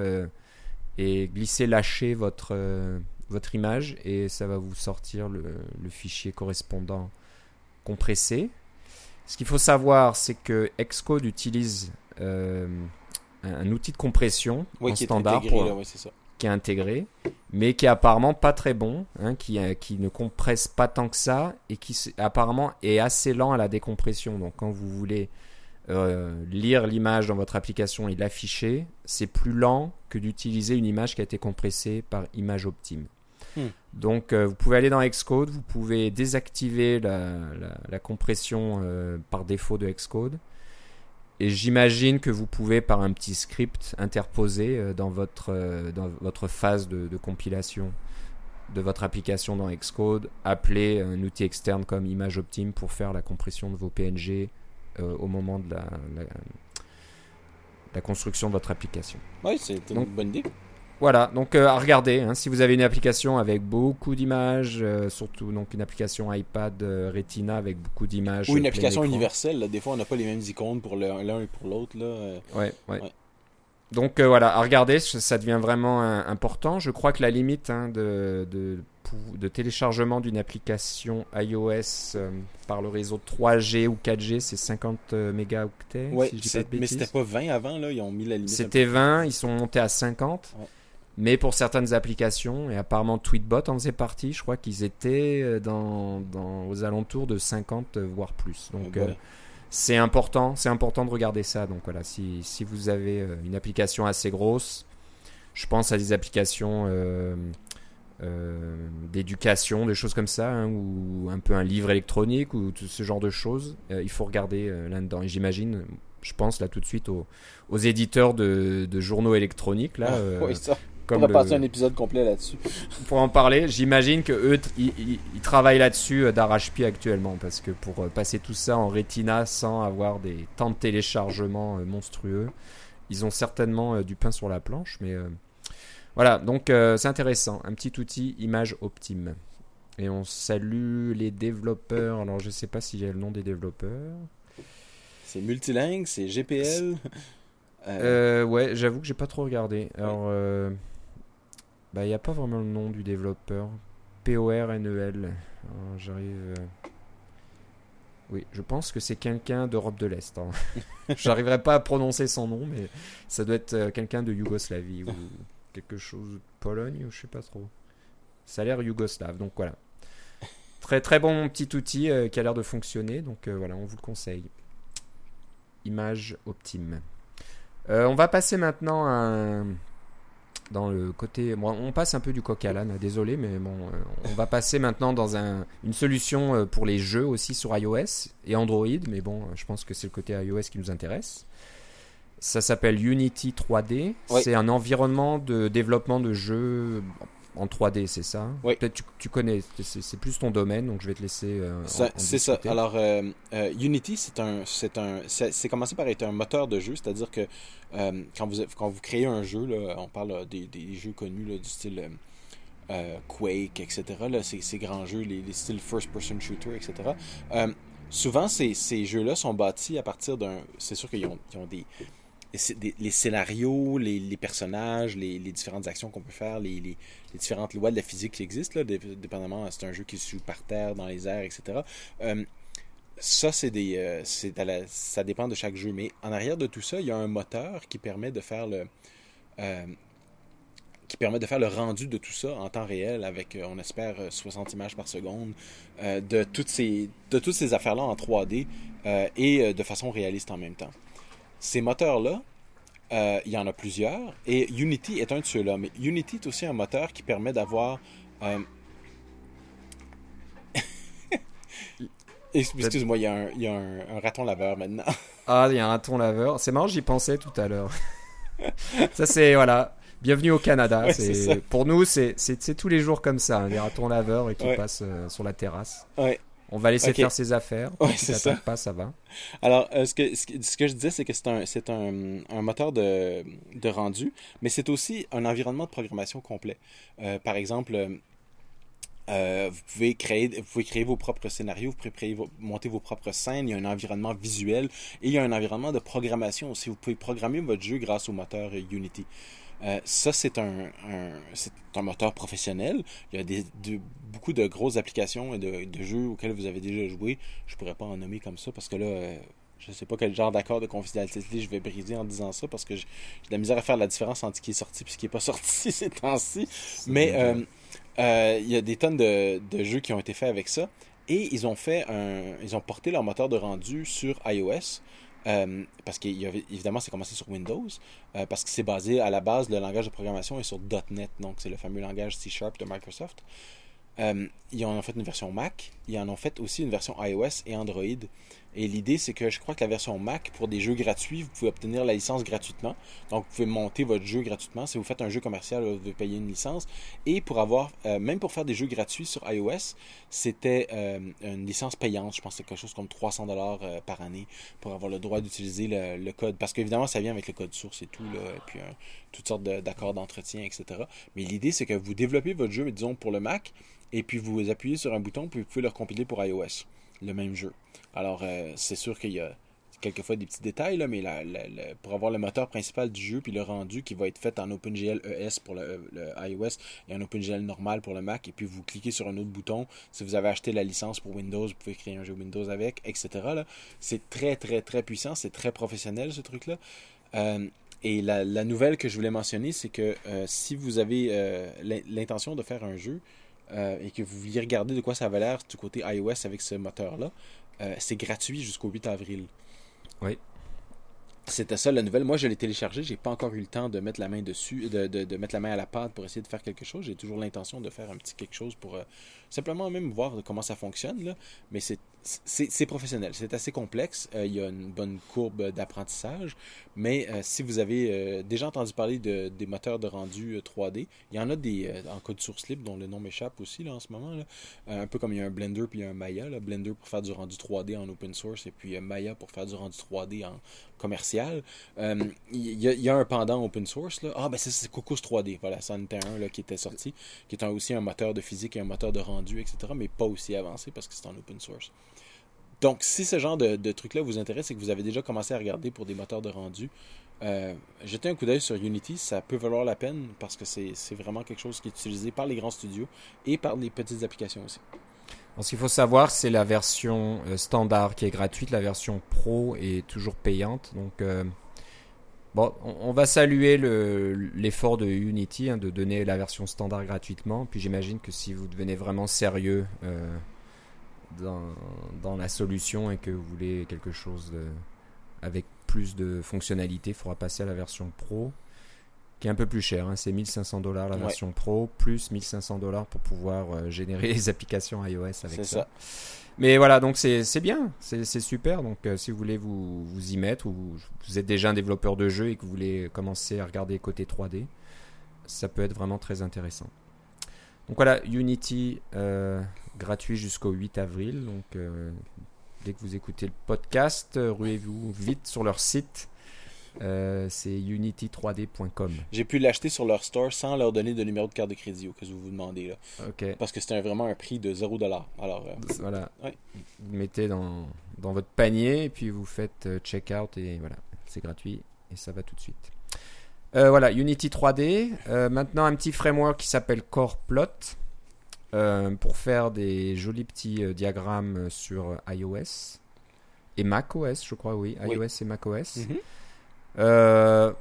[SPEAKER 1] et glisser lâcher votre, votre image et ça va vous sortir le, le fichier correspondant compressé. Ce qu'il faut savoir, c'est que Xcode utilise euh, un, outil de compression
[SPEAKER 2] Oui,
[SPEAKER 1] en
[SPEAKER 2] qui est
[SPEAKER 1] standard
[SPEAKER 2] intégré,
[SPEAKER 1] pour-
[SPEAKER 2] là, oui, c'est ça.
[SPEAKER 1] qui est intégré, mais qui est apparemment pas très bon, hein, qui, euh, qui ne compresse pas tant que ça et qui apparemment est assez lent à la décompression. Donc quand vous voulez euh, lire l'image dans votre application et l'afficher, c'est plus lent que d'utiliser une image qui a été compressée par Image Optime.
[SPEAKER 2] Hmm.
[SPEAKER 1] Donc euh, vous pouvez aller dans Xcode, vous pouvez désactiver la, la- la compression euh, par défaut de Xcode. Et j'imagine que vous pouvez, par un petit script interposé euh, dans, votre, dans votre phase de, de compilation de votre application dans Xcode, appeler un outil externe comme ImageOptime pour faire la compression de vos PNG au moment de la, la- la construction de votre application.
[SPEAKER 2] Oui, c'est une
[SPEAKER 1] Donc-
[SPEAKER 2] bonne idée.
[SPEAKER 1] Voilà, donc euh, à regarder. hein, si vous avez une application avec beaucoup d'images, euh, surtout donc une application iPad euh, Retina avec beaucoup d'images.
[SPEAKER 2] Ou une application universelle. là. Des fois, on n'a pas les mêmes icônes pour l'un et pour l'autre. là.
[SPEAKER 1] Ouais, ouais.
[SPEAKER 2] Ouais.
[SPEAKER 1] Donc voilà, à regarder, ça devient vraiment important. Je crois que la limite hein, de, de, téléchargement d'une application iOS par le réseau 3G ou 4G, c'est 50 euh, mégaoctets.
[SPEAKER 2] Ouais,
[SPEAKER 1] si je dis
[SPEAKER 2] c'est-
[SPEAKER 1] pas de
[SPEAKER 2] mais c'était pas 20 avant, là. Ils ont mis la limite.
[SPEAKER 1] C'était 20, ils sont montés à 50.
[SPEAKER 2] Ouais.
[SPEAKER 1] Mais pour certaines applications, et apparemment Tweetbot en faisait partie, je crois qu'ils étaient euh, dans, dans, aux alentours de 50, euh, voire plus. Donc euh, c'est important, c'est important de regarder ça. Donc voilà, si, si vous avez euh, une application assez grosse, je pense à des applications euh, euh, d'éducation, des choses comme ça, hein, ou un peu un livre électronique, ou tout ce genre de choses, euh, il faut regarder euh, là-dedans. Et j'imagine, je pense là tout de suite aux, aux éditeurs de, de journaux électroniques, là, euh,
[SPEAKER 2] Oui, ça.
[SPEAKER 1] Comme
[SPEAKER 2] on va
[SPEAKER 1] le-
[SPEAKER 2] passer un épisode complet là-dessus.
[SPEAKER 1] pour en parler, j'imagine que eux, ils, ils- ils travaillent là-dessus euh, d'arrache-pied actuellement, parce que pour euh, passer tout ça en Retina sans avoir des temps de téléchargement euh, monstrueux, ils ont certainement du pain sur la planche, mais euh, voilà, donc euh, c'est intéressant, un petit outil image optime. Et on salue les développeurs, alors je sais pas si j'ai le nom des développeurs.
[SPEAKER 2] C'est multilingue, c'est GPL. Euh,
[SPEAKER 1] Euh, ouais, j'avoue que j'ai pas trop regardé. Alors, euh, bah, il n'y a pas vraiment le nom du développeur. P-O-R-N-E-L. Alors, J'arrive. euh, Oui, je pense que c'est quelqu'un d'Europe de l'Est. hein. J'arriverai pas à prononcer son nom, mais ça doit être euh, quelqu'un de Yougoslavie ou quelque chose de Pologne ou je sais pas trop. Ça a l'air yougoslave, donc voilà. Très très bon petit outil euh, qui a l'air de fonctionner, donc euh, voilà, on vous le conseille. Image optime. Euh, on va passer maintenant à un- dans le côté. Bon, on passe un peu du coq à l'âne, désolé, mais bon, euh, on va passer maintenant dans un, une solution euh, pour les jeux aussi sur iOS et Android, mais bon, euh, je pense que c'est le côté iOS qui nous intéresse. Ça s'appelle Unity 3D.
[SPEAKER 2] Oui.
[SPEAKER 1] C'est un environnement de développement de jeux en 3D, c'est ça
[SPEAKER 2] Oui.
[SPEAKER 1] Peut-être tu, tu connais, c'est plus ton domaine, donc je vais te laisser. euh,
[SPEAKER 2] c'est ça. Alors, euh, euh, Unity, c'est un, c'est un, c'est c'est commencé par être un moteur de jeu, c'est-à-dire que euh, quand vous quand vous créez un jeu, là, on parle des, des jeux connus là, du style Quake, etc. Là, ces, ces grands jeux, les, les styles first-person shooter, etc. Souvent, ces, ces jeux-là sont bâtis à partir d'un. C'est sûr qu'ils ont, ils ont des les scénarios, les, personnages, les, différentes actions qu'on peut faire, les, différentes lois de la physique qui existent, là, dépendamment, c'est un jeu qui se joue par terre, dans les airs, etc. Euh, ça, c'est des, euh, ça dépend de chaque jeu. Mais en arrière de tout ça, il y a un moteur qui permet de faire le, euh, qui permet de faire le rendu de tout ça en temps réel avec, on espère, 60 images par seconde, de toutes ces, de toutes ces affaires-là en 3D et de façon réaliste en même temps. Ces moteurs-là, euh, il y en a plusieurs, et Unity est un de ceux-là. Mais Unity est aussi un moteur qui permet d'avoir... Euh, excuse-moi, il y a, un, raton laveur maintenant.
[SPEAKER 1] ah, il y a un raton laveur. C'est marrant, j'y pensais tout à l'heure. ça, c'est... Voilà. Bienvenue au Canada. pour nous, c'est tous les jours comme ça. Hein, les ratons laveurs qui passent euh, sur la terrasse.
[SPEAKER 2] Ouais.
[SPEAKER 1] On va laisser faire ses affaires.
[SPEAKER 2] Ouais, c'est ça.
[SPEAKER 1] pas, ça va.
[SPEAKER 2] Alors, euh, ce, que, ce, que, je disais, c'est que c'est un, c'est un, un, moteur de, de rendu, mais c'est aussi un environnement de programmation complet. Euh, par exemple, euh, vous, pouvez créer, vous pouvez créer vos propres scénarios, vous pouvez créer monter vos propres scènes, il y a un environnement visuel et il y a un environnement de programmation aussi. Vous pouvez programmer votre jeu grâce au moteur Unity. Euh, ça, c'est un, un, moteur professionnel. Il y a des, beaucoup de grosses applications et de, jeux auxquels vous avez déjà joué. Je pourrais pas en nommer comme ça parce que là, euh, je ne sais pas quel genre d'accord de confidentialité je vais briser en disant ça parce que j'ai de la misère à faire la différence entre ce qui est sorti et ce qui n'est pas sorti ces temps-ci. Mais euh, il y a des tonnes de, de, jeux qui ont été faits avec ça. Et ils ont fait un, ils ont porté leur moteur de rendu sur iOS. Euh, parce qu'évidemment, c'est commencé sur Windows, euh, parce que c'est basé à la base, le langage de programmation est sur .NET, donc c'est le fameux langage C Sharp de Microsoft. Euh, ils en ont fait une version Mac, ils en ont fait aussi une version iOS et Android. Et l'idée, c'est que je crois que la version Mac, pour des jeux gratuits, vous pouvez obtenir la licence gratuitement. Donc, vous pouvez monter votre jeu gratuitement. Si vous faites un jeu commercial, vous devez payer une licence. Et pour avoir, euh, même pour faire des jeux gratuits sur iOS, c'était euh, une licence payante. Je pense que c'est quelque chose comme 300 dollars euh, par année pour avoir le droit d'utiliser le, code. Parce qu'évidemment, ça vient avec le code source et tout, et puis toutes sortes d'accords d'entretien, etc. Mais l'idée, c'est que vous développez votre jeu, disons, pour le Mac, et puis vous appuyez sur un bouton, puis vous pouvez le compiler pour iOS, le même jeu. Alors, euh, c'est sûr qu'il y a quelquefois des petits détails, là, mais pour avoir le moteur principal du jeu, puis le rendu qui va être fait en OpenGL ES pour le, iOS et en OpenGL normal pour le Mac, et puis vous cliquez sur un autre bouton, si vous avez acheté la licence pour Windows, vous pouvez créer un jeu Windows avec, etc. C'est très, très, très puissant, c'est très professionnel ce truc-là. Euh, et la, nouvelle que je voulais mentionner, c'est que euh, si vous avez l'intention de faire un jeu, et que vous vouliez regarder de quoi ça avait l'air du côté iOS avec ce moteur-là, euh, c'est gratuit jusqu'au 8 avril.
[SPEAKER 1] Oui.
[SPEAKER 2] C'était ça la nouvelle. Moi, je l'ai téléchargé. J'ai pas encore eu le temps de mettre la main dessus, de, de, mettre la main à la pâte pour essayer de faire quelque chose. J'ai toujours l'intention de faire un petit quelque chose pour euh, simplement même voir comment ça fonctionne. Là. Mais c'est c'est professionnel, c'est assez complexe. Euh, il y a une bonne courbe d'apprentissage, mais euh, si vous avez euh, déjà entendu parler de, des moteurs de rendu 3D, il y en a des en code source libre dont le nom m'échappe aussi là, en ce moment. Un peu comme il y a un Blender puis un Maya. Blender pour faire du rendu 3D en open source et puis Maya pour faire du rendu 3D en commercial. Il y, y, a un pendant open source. Là. Ah ben c'est Cocos 3D, voilà, c'en était un là, qui était sorti, qui est aussi un moteur de physique et un moteur de rendu, etc., mais pas aussi avancé parce que c'est en open source. Donc, si ce genre de, truc-là vous intéresse et que vous avez déjà commencé à regarder pour des moteurs de rendu, euh, jetez un coup d'œil sur Unity, ça peut valoir la peine parce que c'est vraiment quelque chose qui est utilisé par les grands studios et par les petites applications aussi.
[SPEAKER 1] ce qu'il faut savoir, c'est la version euh, standard qui est gratuite, la version pro est toujours payante. Donc, euh, bon, on, va saluer l'effort de Unity hein, de donner la version standard gratuitement. Puis j'imagine que si vous devenez vraiment sérieux dans, la solution et que vous voulez quelque chose de, avec plus de fonctionnalités, il faudra passer à la version Pro, qui est un peu plus cher. Hein. C'est 1500 dollars la version Pro, plus 1500 dollars pour pouvoir euh, générer les applications iOS avec ça. Mais voilà, donc c'est bien, c'est super. Donc euh, si vous voulez vous, vous y mettre, ou vous êtes déjà un développeur de jeu et que vous voulez commencer à regarder côté 3D, ça peut être vraiment très intéressant. Donc voilà, Unity euh, gratuit jusqu'au 8 avril. Donc euh, dès que vous écoutez le podcast, euh, ruez-vous vite sur leur site. c'est unity3d.com.
[SPEAKER 2] J'ai pu l'acheter sur leur store sans leur donner de numéro de carte de crédit au cas où vous vous demandez. Là. Parce que c'était vraiment un prix de 0$. Alors,
[SPEAKER 1] voilà. Vous mettez dans, dans votre panier et puis vous faites check-out et voilà, c'est gratuit et ça va tout de suite. Euh, voilà, Unity 3D. Euh, maintenant, un petit framework qui s'appelle CorePlot euh, pour faire des jolis petits euh, diagrammes sur iOS et macOS, je crois, oui.
[SPEAKER 2] Oui.
[SPEAKER 1] iOS et macOS.
[SPEAKER 2] Mhm.
[SPEAKER 1] Euh,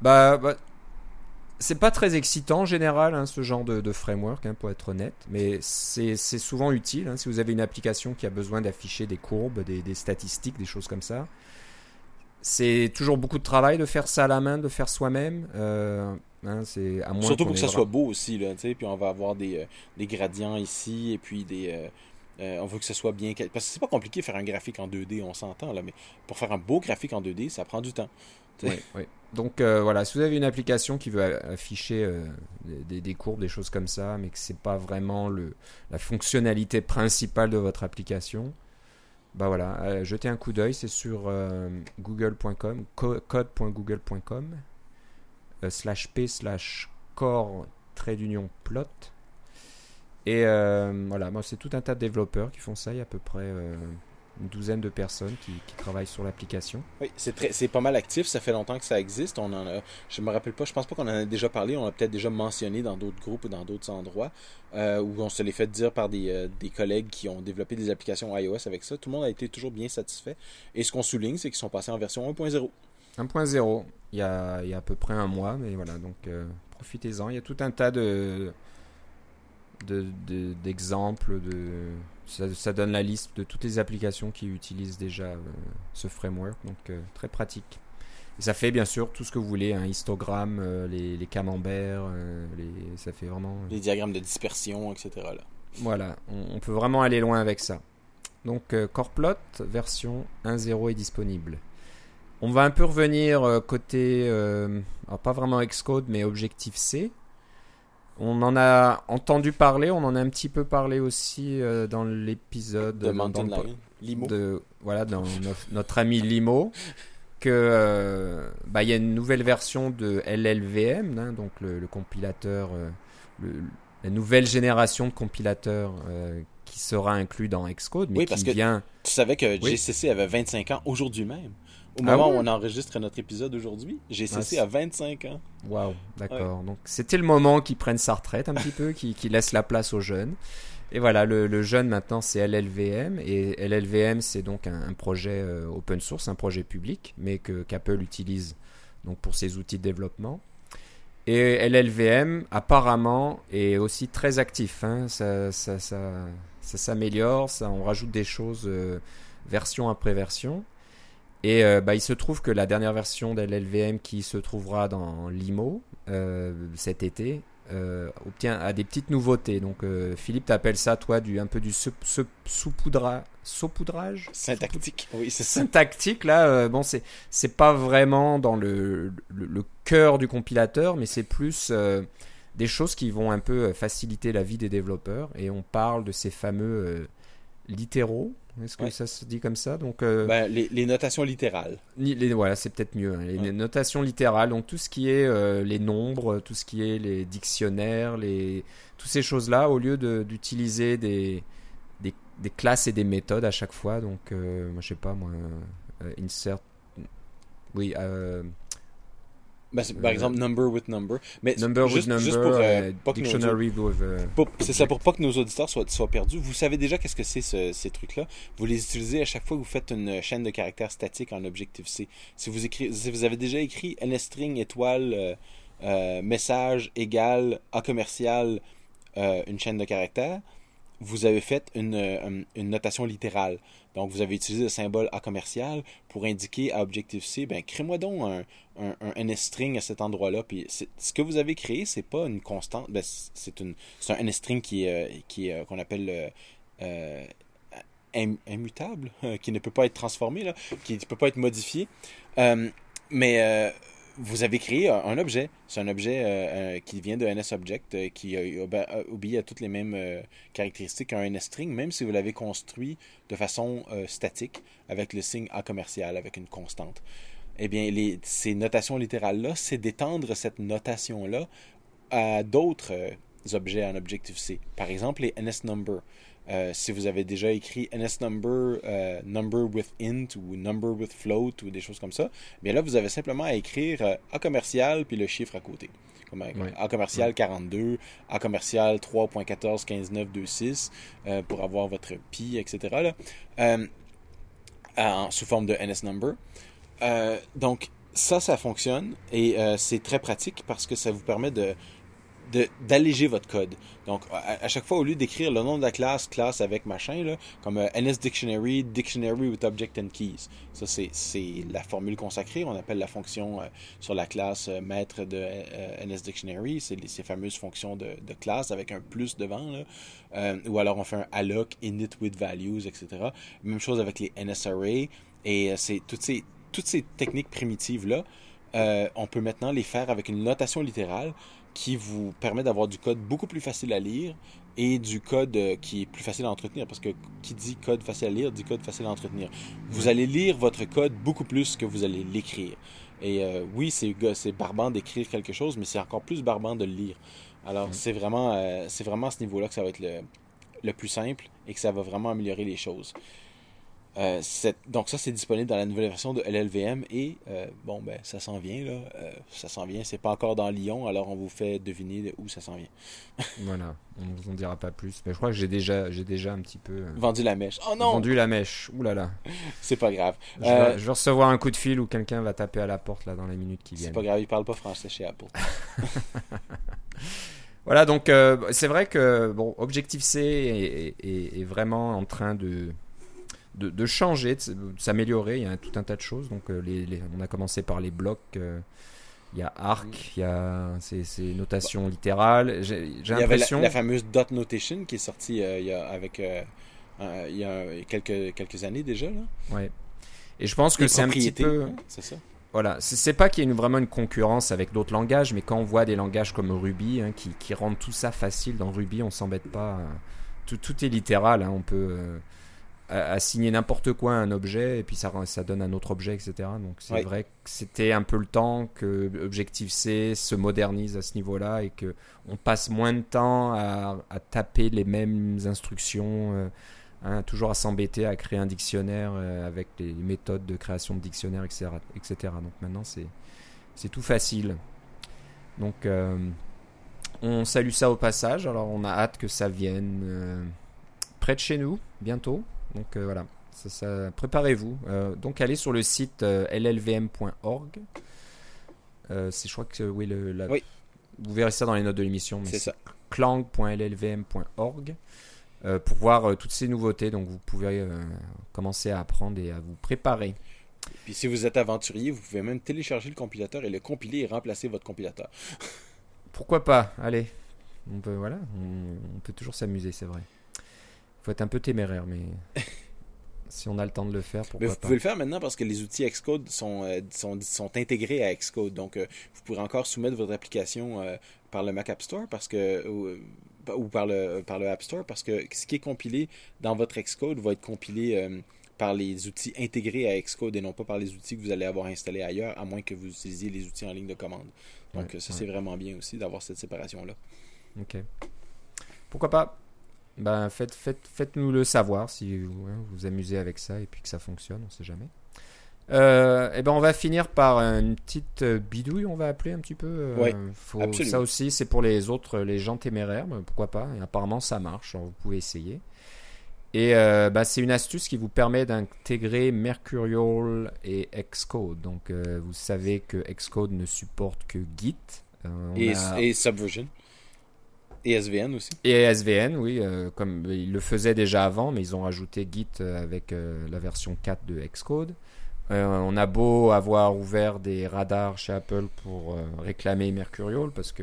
[SPEAKER 1] bah, bah, c'est pas très excitant en général, hein, ce genre de, de framework, hein, pour être honnête, mais c'est c'est souvent utile. hein, si vous avez une application qui a besoin d'afficher des courbes, des, des statistiques, des choses comme ça. C'est toujours beaucoup de travail de faire ça à la main, de faire soi-même. euh, hein, c'est à moins
[SPEAKER 2] Surtout pour que ça soit beau aussi, là, tu sais, puis on va avoir des, euh, des gradients ici, et puis des... euh, on veut que ce soit bien... Parce que c'est pas compliqué de faire un graphique en 2D, on s'entend, là, mais pour faire un beau graphique en 2D, ça prend du temps.
[SPEAKER 1] Oui, oui. Donc voilà, si vous avez une application qui veut afficher des, des courbes, des choses comme ça, mais que c'est pas vraiment le, la fonctionnalité principale de votre application, bah voilà, euh, jetez un coup d'œil, c'est sur euh, google.com, co- code.google.com, euh, slash p slash core trait d'union plot. Et euh, voilà, c'est tout un tas de développeurs qui font ça, il y a à peu près une douzaine de personnes qui, qui travaillent sur l'application.
[SPEAKER 2] Oui, c'est pas mal actif. Ça fait longtemps que ça existe. On en a, je me rappelle pas. Je pense pas qu'on en a déjà parlé. On l'a peut-être déjà mentionné dans d'autres groupes ou dans d'autres endroits euh, où on se l'est fait dire par des, euh, des collègues qui ont développé des applications iOS avec ça. Tout le monde a été toujours bien satisfait. Et ce qu'on souligne, c'est qu'ils sont passés en version 1.0.
[SPEAKER 1] 1.0, il y a, il y a à peu près un mois, mais voilà, donc euh, profitez-en. Il y a tout un tas de- d'exemples, de, ça, ça donne la liste de toutes les applications qui utilisent déjà euh, ce framework, donc euh, très pratique. Et ça fait bien sûr tout ce que vous voulez, un histogramme, euh, les, les camemberts, les, ça fait vraiment...
[SPEAKER 2] Les diagrammes de dispersion, etc. Là.
[SPEAKER 1] Voilà, on, on peut vraiment aller loin avec ça. Donc Coreplot version 1.0 est disponible. On va un peu revenir côté, alors pas vraiment Xcode, mais Objective-C. On en a entendu parler, on en a un petit peu parlé aussi euh, dans l'épisode
[SPEAKER 2] De
[SPEAKER 1] dans- le-.
[SPEAKER 2] Limo.
[SPEAKER 1] de voilà dans notre, notre ami Limo que euh, bah, il y a une nouvelle version de LLVM hein, donc le, le compilateur euh, le- la nouvelle génération de compilateurs qui sera inclus dans Xcode mais
[SPEAKER 2] Oui,
[SPEAKER 1] qui
[SPEAKER 2] parce que-
[SPEAKER 1] vient
[SPEAKER 2] Tu savais que
[SPEAKER 1] Oui.
[SPEAKER 2] GCC avait 25 ans aujourd'hui même. Au
[SPEAKER 1] Ah
[SPEAKER 2] moment
[SPEAKER 1] ouais?
[SPEAKER 2] où on enregistre notre épisode aujourd'hui, GCC
[SPEAKER 1] Ah,
[SPEAKER 2] a 25 ans.
[SPEAKER 1] Waouh, d'accord. Donc c'était le moment qu'il prenne sa retraite un petit peu, qu'il qu'il laisse la place aux jeunes. Et voilà, le, le jeune maintenant c'est LLVM et LLVM c'est donc un, un projet euh, open source, un projet public, mais que qu'Apple utilise donc pour ses outils de développement. Et LLVM apparemment est aussi très actif. hein. Ça, ça, ça, ça s'améliore, ça, on rajoute des choses euh, version après version. Et euh, bah, il se trouve que la dernière version de LLVM qui se trouvera dans Limo euh, cet été euh, obtient a des petites nouveautés. Donc Philippe t'appelles ça toi du un peu du saupoudrage
[SPEAKER 2] Syntactique. Oui, c'est ça.
[SPEAKER 1] syntactique là bon c'est c'est pas vraiment dans le, le, le cœur du compilateur mais c'est plus des choses qui vont un peu faciliter la vie des développeurs et on parle de ces fameux littéraux est-ce que
[SPEAKER 2] Ouais.
[SPEAKER 1] ça se dit comme ça? Donc euh,
[SPEAKER 2] Ben, les, les notations littérales.
[SPEAKER 1] Les- voilà, c'est peut-être mieux. hein. Les
[SPEAKER 2] Ouais.
[SPEAKER 1] notations littérales, donc tout ce qui est euh, les nombres, tout ce qui est les dictionnaires, les toutes ces choses-là, au lieu de- d'utiliser des, des des classes et des méthodes à chaque fois. Donc, euh, moi, je sais pas, moi, euh, insert, oui, euh,
[SPEAKER 2] Ben, c'est- par
[SPEAKER 1] Euh,
[SPEAKER 2] exemple, number with number. Mais
[SPEAKER 1] number
[SPEAKER 2] juste,
[SPEAKER 1] with number,
[SPEAKER 2] juste pour, euh,
[SPEAKER 1] euh,
[SPEAKER 2] pas nos
[SPEAKER 1] dictionary with,
[SPEAKER 2] C'est ça, pour pas que nos auditeurs soient, soient perdus. Vous savez déjà qu'est-ce que c'est ce- ces trucs-là. Vous les utilisez à chaque fois que vous faites une chaîne de caractères statique en Objective-C. Si vous, écrit, si vous avez déjà écrit nstring étoile euh, message égal A commercial une chaîne de caractères, vous avez fait une, une notation littérale. Donc, vous avez utilisé le symbole A commercial pour indiquer à Objective-C, ben, crée-moi donc un, un, un NSString à cet endroit-là. Puis, ce que vous avez créé, c'est pas une constante, ben, c'est un NSString qui euh, qui euh, qu'on appelle euh, im- immutable, qui ne peut pas être transformé, là, qui ne peut pas être modifié. Mais vous avez créé un, objet. C'est un objet euh, euh, qui vient de NSObject, euh, qui euh, obe- euh, obéit à toutes les mêmes caractéristiques qu'un NSString, même si vous l'avez construit de façon statique, avec le signe A commercial, avec une constante. Eh bien, ces notations littérales-là, c'est d'étendre cette notation-là à d'autres objets en Objective-C. Par exemple, les NSNumber. Euh, si vous avez déjà écrit NS number, euh, number with int ou number with float ou des choses comme ça, bien là, vous avez simplement à écrire euh, A commercial puis le chiffre à côté. Comme A commercial 42, A commercial 3.14.15.926 pour avoir votre pi, etc. Là, sous forme de NS number. donc, ça, ça fonctionne et c'est très pratique parce que ça vous permet de d'alléger votre code. Donc, à, chaque fois, au lieu d'écrire le nom de la classe, classe avec machin, comme euh, NS Dictionary, with Object and Keys. Ça, c'est la formule consacrée. On appelle la fonction euh, sur la classe euh, maître de NS Dictionary. C'est ces fameuses fonctions de, classe avec un plus devant. Ou alors, on fait un alloc, init with values, etc. Même chose avec les NS Array. Et c'est toutes ces, toutes ces techniques primitives-là, on peut maintenant les faire avec une notation littérale qui vous permet d'avoir du code beaucoup plus facile à lire et du code euh, qui est plus facile à entretenir. Parce que qui dit code facile à lire, dit code facile à entretenir. Vous allez lire votre code beaucoup plus que vous allez l'écrire. Et euh, oui, c'est barbant d'écrire quelque chose, mais c'est encore plus barbant de le lire. Alors, c'est vraiment, euh, vraiment à ce niveau-là que ça va être le, le plus simple et que ça va vraiment améliorer les choses. Euh, donc ça, c'est disponible dans la nouvelle version de LLVM et euh, bon, ben ça s'en vient là. Euh, ça s'en vient. C'est pas encore dans Lyon, alors on vous fait deviner où ça s'en vient.
[SPEAKER 1] voilà, on ne vous en dira pas plus. Mais je crois que j'ai déjà, j'ai déjà un petit peu
[SPEAKER 2] vendu la mèche. Oh non,
[SPEAKER 1] vendu la mèche. Ouh là là.
[SPEAKER 2] c'est pas grave.
[SPEAKER 1] Je vais, je, vais, recevoir un coup de fil ou quelqu'un va taper à la porte là dans les minutes qui viennent.
[SPEAKER 2] C'est pas grave, il parle pas français chez Apple.
[SPEAKER 1] Voilà, donc c'est vrai que bon, Objective C est, vraiment en train de, de, changer, de, s'améliorer. Il y a tout un tas de choses. Donc, euh, les, on a commencé par les blocs. Euh, il y a arc, il y a ces, notations littérales. J'ai l'impression.
[SPEAKER 2] La, la, fameuse dot notation qui est sortie euh, il y a, avec il y a quelques, quelques années déjà. Là.
[SPEAKER 1] Ouais. Et je pense que c'est un petit peu.
[SPEAKER 2] Hein, c'est ça.
[SPEAKER 1] Voilà, c'est pas qu'il y ait vraiment une concurrence avec d'autres langages, mais quand on voit des langages comme Ruby hein, qui, qui, rendent tout ça facile, dans Ruby on s'embête pas. Tout, tout, est littéral, hein, on peut assigner n'importe quoi à un objet et puis ça, ça donne un autre objet, etc. Donc c'est vrai que c'était un peu le temps que Objective-C se modernise à ce niveau-là et que on passe moins de temps à, taper les mêmes instructions, euh, hein, toujours à s'embêter à créer un dictionnaire euh, avec les méthodes de création de dictionnaire, etc. etc. Donc maintenant c'est tout facile. Donc euh, on salue ça au passage. Alors on a hâte que ça vienne près de chez nous bientôt. Donc euh, voilà, ça, préparez-vous. Euh, donc allez sur le site euh, llvm.org. c'est je crois que oui, le, vous verrez ça dans les notes de l'émission.
[SPEAKER 2] C'est ça.
[SPEAKER 1] clang.llvm.org pour voir toutes ces nouveautés. Donc vous pouvez commencer à apprendre et à vous préparer.
[SPEAKER 2] Puis si vous êtes aventurier, vous pouvez même télécharger le compilateur et le compiler et remplacer votre compilateur.
[SPEAKER 1] Pourquoi pas? Allez, on peut voilà, on peut toujours s'amuser, c'est vrai faut être un peu téméraire, mais si on a le temps de le faire, pourquoi
[SPEAKER 2] mais vous pouvez le faire maintenant parce que les outils Xcode sont, euh, sont, sont, intégrés à Xcode. Donc, euh, vous pourrez encore soumettre votre application euh, par le Mac App Store parce que, ou, par, le, par le App Store parce que ce qui est compilé dans votre Xcode va être compilé par les outils intégrés à Xcode et non pas par les outils que vous allez avoir installés ailleurs, à moins que vous utilisiez les outils en ligne de commande. Donc, ça, c'est vraiment bien aussi d'avoir cette séparation-là.
[SPEAKER 1] OK. Pourquoi pas? Ben, faites, faites, faites-nous le savoir si vous hein, vous amusez avec ça et puis que ça fonctionne, on sait jamais. et euh, eh ben on va finir par une petite euh, bidouille, on va appeler un petit peu.
[SPEAKER 2] Euh,
[SPEAKER 1] ça aussi, c'est pour les autres, les gens téméraires, pourquoi pas. Et apparemment, ça marche, vous pouvez essayer. Et bah, c'est une astuce qui vous permet d'intégrer Mercurial et Xcode. Donc, vous savez que Xcode ne supporte que Git.
[SPEAKER 2] et, et Subversion. Et SVN aussi.
[SPEAKER 1] Et SVN, oui, euh, comme ils le faisaient déjà avant, mais ils ont rajouté Git euh, avec euh, la version 4 de Xcode. on a beau avoir ouvert des radars chez Apple pour réclamer Mercurial, parce que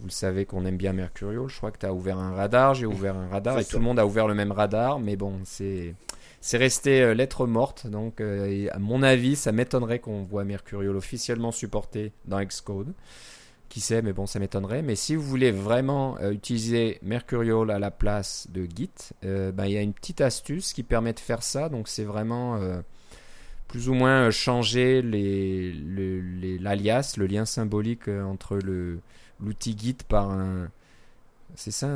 [SPEAKER 1] vous le savez qu'on aime bien Mercurial. Je crois que tu as ouvert un radar, j'ai ouvert un radar, et tout le monde a ouvert le même radar, mais bon, c'est. C'est resté lettre morte, donc à mon avis, ça m'étonnerait qu'on voit Mercurial officiellement supporté dans Xcode. Qui sait, mais bon, ça m'étonnerait. Mais si vous voulez vraiment euh, utiliser Mercurial à la place de Git, euh, ben, il y a une petite astuce qui permet de faire ça. Donc c'est vraiment euh, plus ou moins changer l'alias, le, lien symbolique entre l'outil Git par un, C'est ça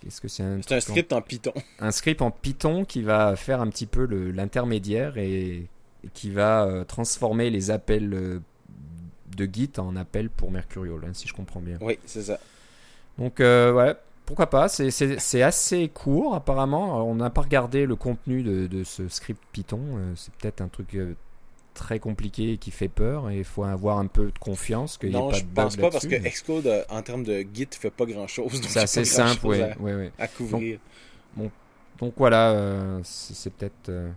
[SPEAKER 1] Qu'est-ce que c'est un, en-
[SPEAKER 2] script en Python.
[SPEAKER 1] un script en Python qui va faire un petit peu l'intermédiaire et, et qui va transformer les appels de Git en appels pour Mercurial, hein, si je comprends bien.
[SPEAKER 2] Oui, c'est ça.
[SPEAKER 1] Donc, euh, ouais, pourquoi pas. C'est- assez court, apparemment. Alors, on n'a pas regardé le contenu de, de ce script Python. Euh, c'est peut-être un truc euh, très compliqué et qui fait peur. Et il faut avoir un peu de confiance qu'il n'y ait
[SPEAKER 2] Non,
[SPEAKER 1] pas
[SPEAKER 2] je
[SPEAKER 1] de
[SPEAKER 2] pense pas parce que Xcode, euh, en termes de Git, fait pas grand chose.
[SPEAKER 1] C'est assez simple, ouais, ouais, ouais.
[SPEAKER 2] À, couvrir.
[SPEAKER 1] Donc voilà, euh, c'est c'est peut-être. euh,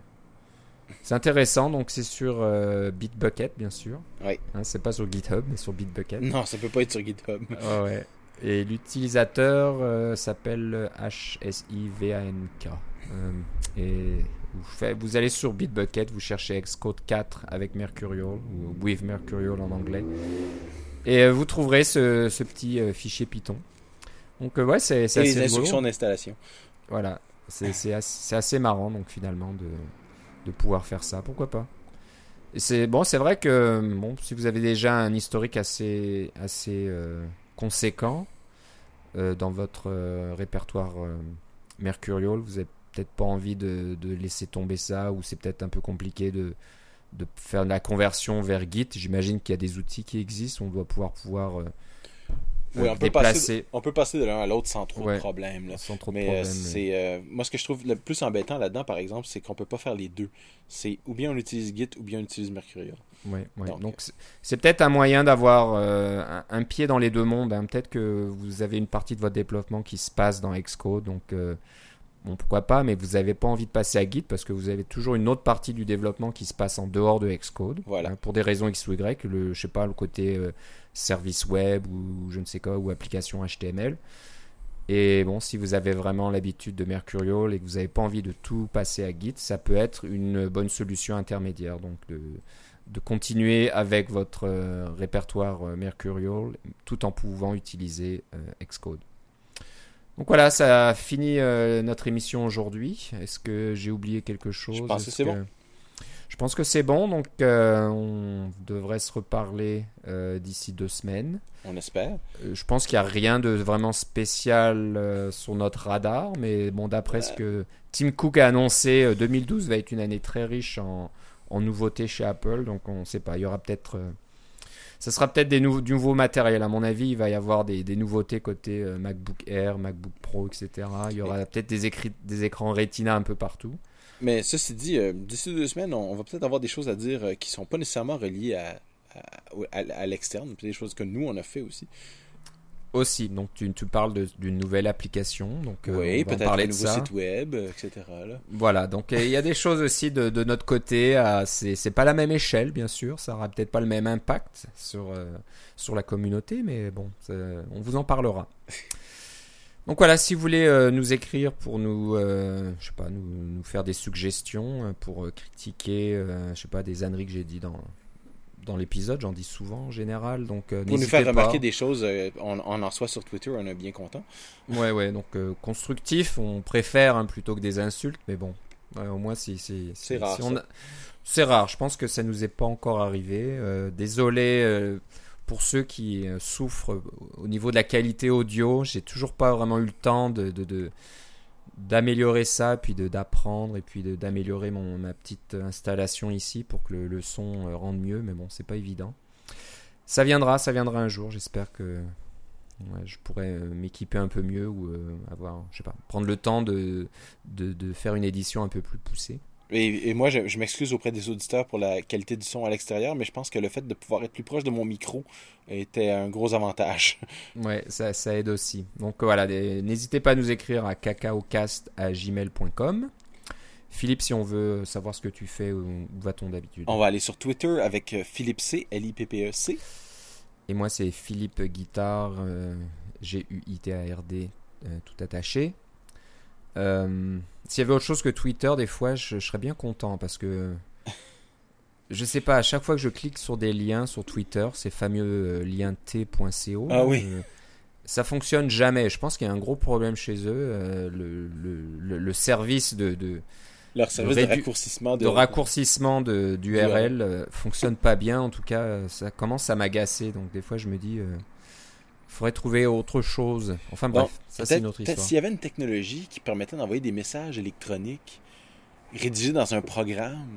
[SPEAKER 1] c'est intéressant, donc c'est sur euh, Bitbucket, bien sûr.
[SPEAKER 2] Oui.
[SPEAKER 1] Hein, c'est pas sur GitHub, mais sur Bitbucket.
[SPEAKER 2] Non, ça peut pas être sur GitHub.
[SPEAKER 1] Ouais. Et l'utilisateur euh, s'appelle HSIVANK. Euh, et vous, vous allez sur Bitbucket, vous cherchez Xcode 4 avec Mercurial, ou with Mercurial en anglais. Et euh, vous trouverez ce, ce petit fichier Python. Donc ouais, c'est c'est
[SPEAKER 2] Et
[SPEAKER 1] assez
[SPEAKER 2] les instructions d'installation.
[SPEAKER 1] Voilà, c'est assez, assez marrant donc finalement de, de pouvoir faire ça, pourquoi pas. C'est bon, c'est vrai que bon, si vous avez déjà un historique assez assez euh, conséquent euh, dans votre euh, répertoire Mercurial, vous avez peut-être pas envie de, de laisser tomber ça ou c'est peut-être un peu compliqué de de faire la conversion vers Git. J'imagine qu'il y a des outils qui existent, on doit pouvoir pouvoir
[SPEAKER 2] Oui,
[SPEAKER 1] euh,
[SPEAKER 2] on peut, passer, on peut passer de l'un à l'autre sans trop
[SPEAKER 1] Ouais.
[SPEAKER 2] de problèmes.
[SPEAKER 1] sans trop de
[SPEAKER 2] Mais euh,
[SPEAKER 1] problèmes.
[SPEAKER 2] c'est euh, moi ce que je trouve le plus embêtant là-dedans, par exemple, c'est qu'on peut pas faire les deux. C'est ou bien on utilise Git ou bien on utilise Mercurial.
[SPEAKER 1] Ouais, ouais.
[SPEAKER 2] Donc,
[SPEAKER 1] Donc, c'est- c'est peut-être un moyen d'avoir euh, un, un pied dans les deux mondes. hein. Peut-être que vous avez une partie de votre développement qui se passe dans Xcode, donc euh, bon pourquoi pas, mais vous n'avez pas envie de passer à Git parce que vous avez toujours une autre partie du développement qui se passe en dehors de Xcode.
[SPEAKER 2] Voilà.
[SPEAKER 1] hein, pour des raisons X ou Y, le je sais pas le côté euh, service web ou je ne sais quoi ou application HTML. Et bon, si vous avez vraiment l'habitude de Mercurial et que vous n'avez pas envie de tout passer à Git, ça peut être une bonne solution intermédiaire. Donc de, de continuer avec votre euh, répertoire euh, Mercurial tout en pouvant utiliser euh, Xcode. Donc voilà, ça finit euh, notre émission aujourd'hui. Est-ce que j'ai oublié quelque chose?
[SPEAKER 2] Je pense que c'est bon.
[SPEAKER 1] Je pense que c'est bon, donc euh, on devrait se reparler euh, d'ici deux semaines.
[SPEAKER 2] On espère.
[SPEAKER 1] Euh, je pense qu'il n'y a rien de vraiment spécial sur notre radar, mais bon, d'après ce que Tim Cook a annoncé, euh, 2012 va être une année très riche en, en nouveautés chez Apple, donc on ne sait pas, il y aura peut-être... ça sera peut-être des nou- du nouveau matériel, à mon avis, il va y avoir des, des nouveautés côté euh, MacBook Air, MacBook Pro, etc. Il y aura peut-être des, écrans Retina un peu partout.
[SPEAKER 2] Mais ceci dit, euh, d'ici deux semaines, on, on va peut-être avoir des choses à dire euh, qui sont pas nécessairement reliées à, à, à- à l'externe, des choses que nous on a fait aussi.
[SPEAKER 1] Aussi, donc tu, tu parles d'une nouvelle application, donc euh,
[SPEAKER 2] oui,
[SPEAKER 1] on va en parler de ça.
[SPEAKER 2] site web, etc. là.
[SPEAKER 1] Voilà, donc il y a des choses aussi de, de notre côté. euh, c'est pas la même échelle, bien sûr. Ça aura peut-être pas le même impact sur, euh, sur la communauté, mais bon, on vous en parlera. Donc voilà, si vous voulez euh, nous écrire pour nous, euh, je sais pas, nous, nous faire des suggestions pour euh, critiquer, je sais pas, des âneries que j'ai dit dans dans l'épisode, j'en dis souvent en général. Donc euh,
[SPEAKER 2] Pour nous faire
[SPEAKER 1] pas.
[SPEAKER 2] remarquer des choses, euh, on, on en soit sur Twitter, on est bien content.
[SPEAKER 1] Ouais, ouais, donc euh, constructif, on préfère hein, plutôt que des insultes, mais bon, au moins si, si,
[SPEAKER 2] C'est rare,
[SPEAKER 1] si a- C'est rare, je pense que ça nous est pas encore arrivé. Euh, désolé pour ceux qui souffrent au niveau de la qualité audio, j'ai toujours pas vraiment eu le temps de. de- de- d'améliorer ça puis d'apprendre et puis d'améliorer ma petite installation ici pour que le, son euh, rende mieux mais bon c'est pas évident ça viendra ça viendra un jour j'espère que je pourrais euh, m'équiper un peu mieux ou euh, avoir, je sais pas, prendre le temps de, de faire une édition un peu plus poussée.
[SPEAKER 2] Et, et moi, je, je m'excuse auprès des auditeurs pour la qualité du son à l'extérieur, mais je pense que le fait de pouvoir être plus proche de mon micro était un gros avantage.
[SPEAKER 1] Ouais, ça, ça aide aussi. Donc voilà, n'hésitez pas à nous écrire à cacaocast@gmail.com. Philippe, si on veut savoir ce que tu fais, où, où va-t-on d'habitude
[SPEAKER 2] On va aller sur Twitter avec euh, Philippe C, L-I-P-P-E-C.
[SPEAKER 1] Et moi, c'est Philippe Guitard, euh, G-U-I-T-A-R-D, euh, tout attaché. Euh, S'il y avait autre chose que Twitter, des fois, je, je serais bien content parce que. Je sais pas, à chaque fois que je clique sur des liens sur Twitter, ces fameux euh, liens t.co,
[SPEAKER 2] Ah oui.
[SPEAKER 1] euh, ça fonctionne jamais. Je pense qu'il y a un gros problème chez eux. euh, le, le, le- le service de, de,
[SPEAKER 2] Leur service de, raccourcissement de,
[SPEAKER 1] de raccourcissement d'URL euh, fonctionne pas bien. En tout cas, ça commence à m'agacer. Donc des fois, je me dis, faudrait trouver autre chose. Enfin
[SPEAKER 2] Bon,
[SPEAKER 1] bref, ça c'est une autre
[SPEAKER 2] peut-être
[SPEAKER 1] histoire.
[SPEAKER 2] s'il y avait une technologie qui permettait d'envoyer des messages électroniques rédigés dans un programme,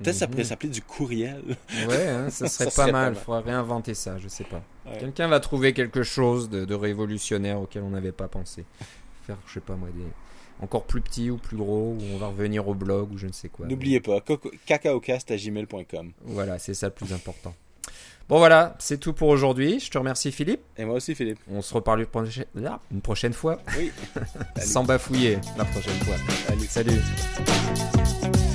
[SPEAKER 2] peut-être ça
[SPEAKER 1] Mhm.
[SPEAKER 2] pourrait s'appeler du courriel.
[SPEAKER 1] Ouais, hein, ça serait
[SPEAKER 2] Ça
[SPEAKER 1] pas
[SPEAKER 2] serait pas
[SPEAKER 1] mal.
[SPEAKER 2] mal.
[SPEAKER 1] Faudrait réinventer ça, je sais pas.
[SPEAKER 2] Ouais.
[SPEAKER 1] Quelqu'un va trouver quelque chose de, de révolutionnaire auquel on n'avait pas pensé. Faire, je sais pas moi, des encore plus petits ou plus gros, ou on va revenir au blog ou je ne sais quoi.
[SPEAKER 2] N'oubliez pas, cacaocast@gmail.com.
[SPEAKER 1] Voilà, c'est ça le plus important. Bon voilà, c'est tout pour aujourd'hui. Je te remercie Philippe.
[SPEAKER 2] Et moi aussi, Philippe.
[SPEAKER 1] On se reparle une prochaine, là, une prochaine fois,
[SPEAKER 2] Oui.
[SPEAKER 1] sans bafouiller la prochaine fois.
[SPEAKER 2] Salut.
[SPEAKER 1] Salut.